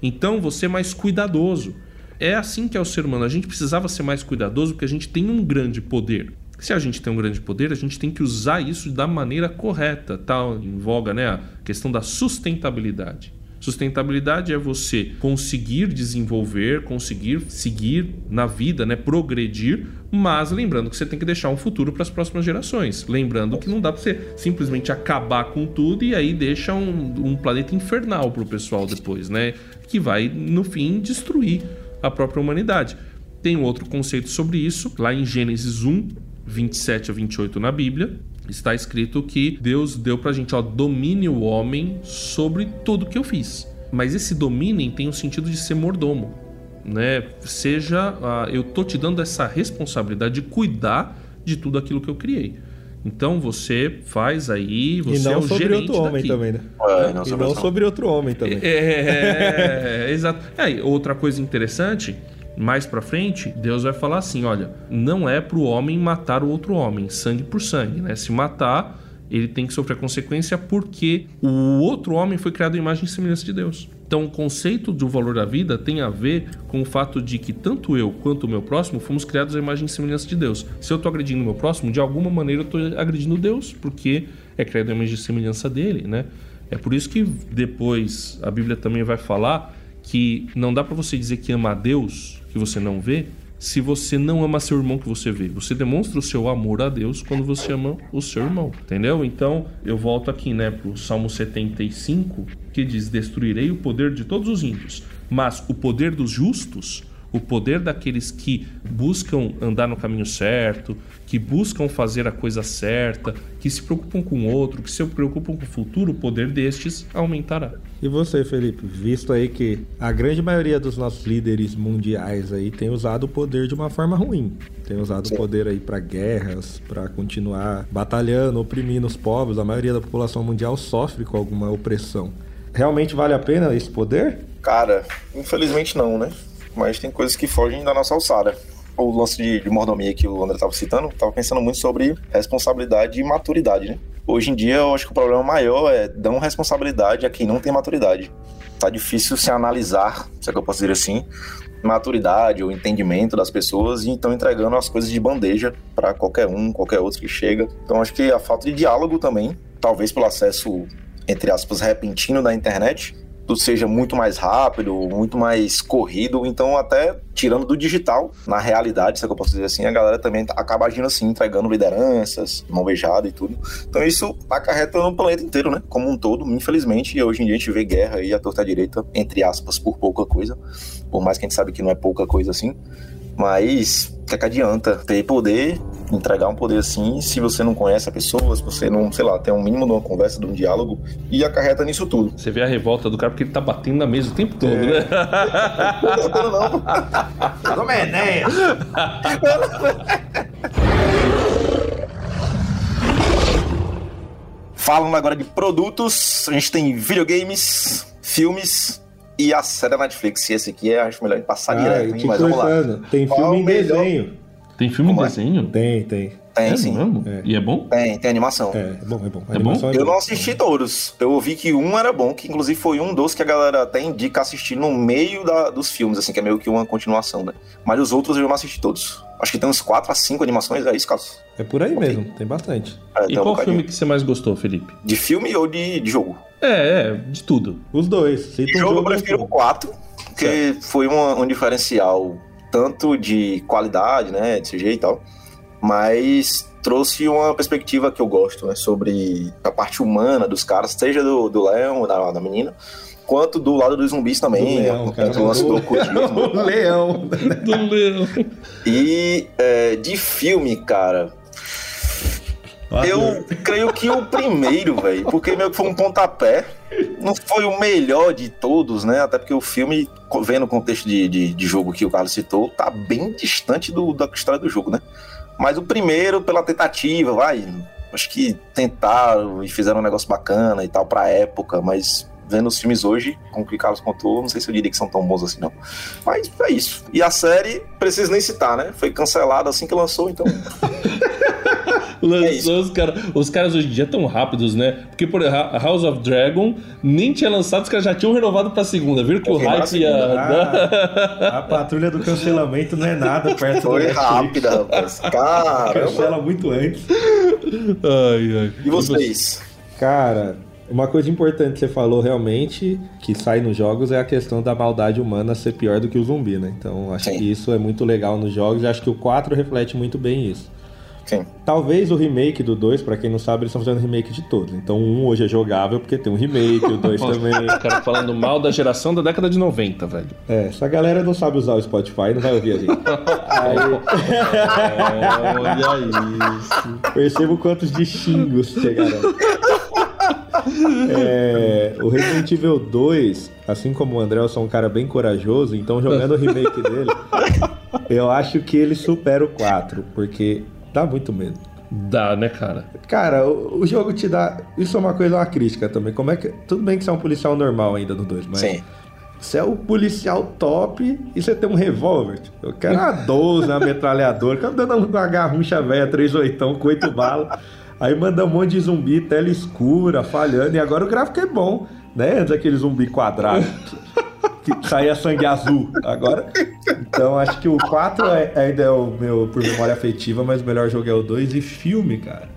Então, você é mais cuidadoso. É assim que é o ser humano. A gente precisava ser mais cuidadoso porque a gente tem um grande poder. Se a gente tem um grande poder, a gente tem que usar isso da maneira correta. Tá em voga né, a questão da sustentabilidade. Sustentabilidade é você conseguir desenvolver, conseguir seguir na vida, né, progredir, mas lembrando que você tem que deixar um futuro para as próximas gerações. Lembrando que não dá para você simplesmente acabar com tudo e aí deixa um, um planeta infernal para o pessoal depois, né? Que vai, no fim, destruir a própria humanidade. Tem outro conceito sobre isso, lá em Gênesis 1, 27 a 28 na Bíblia, está escrito que Deus deu pra gente, ó, domine o homem sobre tudo que eu fiz. Mas esse dominem tem o sentido de ser mordomo, né? Seja, ah, eu tô te dando essa responsabilidade de cuidar de tudo aquilo que eu criei. Então você faz aí, E você é não o sobre gerente outro homem daqui. também, né? É, não e sobre não sobre outro homem também. É, exato. É, e outra coisa interessante, mais pra frente, Deus vai falar assim, olha, não é pro homem matar o outro homem, sangue por sangue, né? Se matar, ele tem que sofrer a consequência porque o outro homem foi criado em imagem e semelhança de Deus. Então, o conceito do valor da vida tem a ver com o fato de que tanto eu quanto o meu próximo fomos criados à imagem e semelhança de Deus. Se eu tô agredindo o meu próximo, de alguma maneira eu tô agredindo Deus, porque é criado à imagem e semelhança dele, né? É por isso que depois a Bíblia também vai falar que não dá pra você dizer que ama a Deus, que você não vê, se você não ama seu irmão que você vê. Você demonstra o seu amor a Deus quando você ama o seu irmão, entendeu? Então, eu volto aqui, né, pro Salmo 75, que diz: "Destruirei o poder de todos os ímpios, mas o poder dos justos o poder daqueles que buscam andar no caminho certo, que buscam fazer a coisa certa, que se preocupam com o outro, que se preocupam com o futuro, o poder destes aumentará. E você, Felipe, visto aí que a grande maioria dos nossos líderes mundiais aí tem usado o poder de uma forma ruim. Tem usado o poder aí para guerras, para continuar batalhando, oprimindo os povos. A maioria da população mundial sofre com alguma opressão. realmente vale a pena esse poder? Cara, infelizmente não, né? Mas tem coisas que fogem da nossa alçada. O lance de, de mordomia que o André estava citando, estava pensando muito sobre responsabilidade e maturidade, né? Hoje em dia, eu acho que o problema maior é dar responsabilidade a quem não tem maturidade. Tá difícil se analisar, se é que eu posso dizer assim, maturidade ou entendimento das pessoas e então entregando as coisas de bandeja para qualquer um, qualquer outro que chega. Então acho que a falta de diálogo também, talvez pelo acesso entre aspas repentino da internet, tudo seja muito mais rápido, muito mais corrido. Então, até tirando do digital, na realidade, se é que eu posso dizer assim, a galera também acaba agindo assim, entregando lideranças, mão beijada e tudo. Então, isso acarreta no planeta inteiro, né? Como um todo, infelizmente. E hoje em dia a gente vê guerra aí, a torta direita, entre aspas, por pouca coisa. Por mais que a gente sabe que não é pouca coisa assim. Mas o que, é que adianta ter poder, entregar um poder assim, se você não conhece a pessoa, se você não, sei lá, tem um mínimo de uma conversa, de um diálogo, e acarreta nisso tudo. Você vê a revolta do cara porque ele tá batendo na mesa o tempo todo, é. né? Não, não. É, né? Falando agora de produtos, a gente tem videogames, filmes, e a série da Netflix. E esse aqui é, acho melhor de passar ah, direto, hein? Mas vamos lá. Tem filme em desenho. Tem filme em é? desenho? Tem, tem. Tem, é sim. É. E é bom? Tem, tem animação. É, é bom, é bom. é bom? É eu não assisti todos. Eu ouvi que um era bom, que inclusive foi um dos que a galera até indica assistir no meio da, dos filmes, assim, que é meio que uma continuação, né? Mas os outros eu não assisti todos. Acho que tem uns 4 a 5 animações, é isso, Carlos? É por aí okay. mesmo, tem bastante. É, e qual um filme que você mais gostou, Felipe? De filme ou de, de jogo? É, é, de tudo. Os dois. um jogo, jogo eu prefiro o 4, porque certo. foi um, um diferencial tanto de qualidade, né, de CG e tal, mas trouxe uma perspectiva que eu gosto, né, sobre a parte humana dos caras, seja do, do Leon, da, da menina, quanto do lado dos zumbis também, do leão, cara, do lance do do leão. do leão. E é, de filme, cara, eu creio que o primeiro, velho, porque meio que foi um pontapé. Não foi o melhor de todos, né? Até porque o filme, vendo o contexto de, de, de jogo que o Carlos citou, tá bem distante do, da história do jogo, né? Mas o primeiro, pela tentativa, vai. Acho que tentaram e fizeram um negócio bacana e tal pra época, mas vendo os filmes hoje, com o que o Carlos contou, não sei se eu diria que são tão bons assim, não. Mas é isso. E a série, preciso nem citar, né? Foi cancelada assim que lançou, então. Lançou é os caras. Os caras hoje em dia tão rápidos, né? Porque, por House of Dragon nem tinha lançado, os caras já tinham renovado pra segunda. Viram que o hype ia. Ah, a patrulha do cancelamento não é nada perto Foi do rápida, rapaz. Cancela muito antes. Ai, ai. E vocês? Cara, uma coisa importante que você falou realmente, que sai nos jogos, é a questão da maldade humana ser pior do que o zumbi, né? Então acho Sim. que isso é muito legal nos jogos e acho que o 4 reflete muito bem isso. Sim. Talvez o remake do 2, pra quem não sabe, eles estão fazendo remake de todos. Então o 1 hoje é jogável porque tem um remake, o 2 também. O cara falando mal da geração da década de 90, velho. É, se a galera não sabe usar o Spotify, não vai ouvir a gente. Aí... Olha isso. Percebo quantos de xingos chegaram. É, o Resident Evil 2, assim como o André, eu sou um cara bem corajoso, então jogando o remake dele, eu acho que ele supera o 4, porque Dá muito medo. Dá, né, cara? Cara, o, o, jogo te dá. Isso é uma coisa, uma crítica também. Como é que. Tudo bem que você é um policial normal ainda no 2, mas. Sim. Você é o policial top e você tem um revólver. Tipo, eu quero uma 12, uma metralhadora. Quero dando uma garrucha velha, 38 com 8 balas. Aí manda um monte de zumbi, tela escura, falhando. E agora o gráfico é bom, né? Antes aquele zumbi quadrado que saía sangue azul. Agora. Então acho que o 4 é, ainda é o meu por memória afetiva, mas o melhor jogo é o 2 e filme, cara.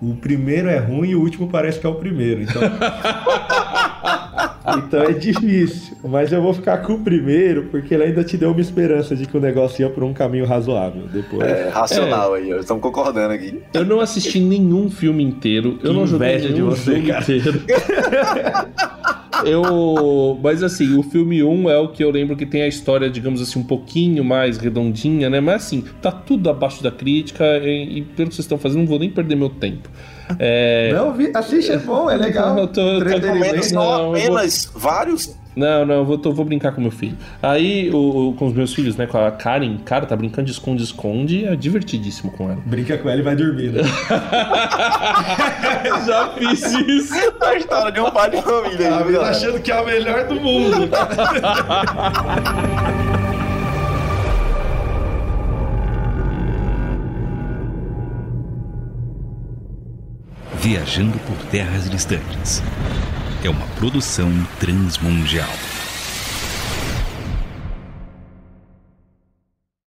O primeiro é ruim e o último parece que é o primeiro. Então. então é difícil. Mas eu vou ficar com o primeiro, porque ele ainda te deu uma esperança de que o negócio ia por um caminho razoável. Depois. É, racional é. aí, estamos concordando aqui. Eu não assisti nenhum filme inteiro. Eu que não joguei nenhum de você, jogo cara. inteiro. eu. Mas assim, o filme 1 é o que eu lembro que tem a história, digamos assim, um pouquinho mais redondinha, né? Mas assim, tá tudo abaixo da crítica e, e pelo que vocês estão fazendo, não vou nem perder meu tempo. É... Não, assiste, é bom, é legal. Eu tô, tô... São apenas vários Não, não, eu vou, tô- vou brincar com meu filho. Aí, o, o- com os meus filhos, né, com a Karen, cara, tá brincando de esconde-esconde, é divertidíssimo com ela. Brinca com ela e vai dormir, né? Já fiz isso. A história de um pai de família aí, viu, galera? achando que é a melhor do mundo. Viajando por terras distantes. É uma produção transmundial.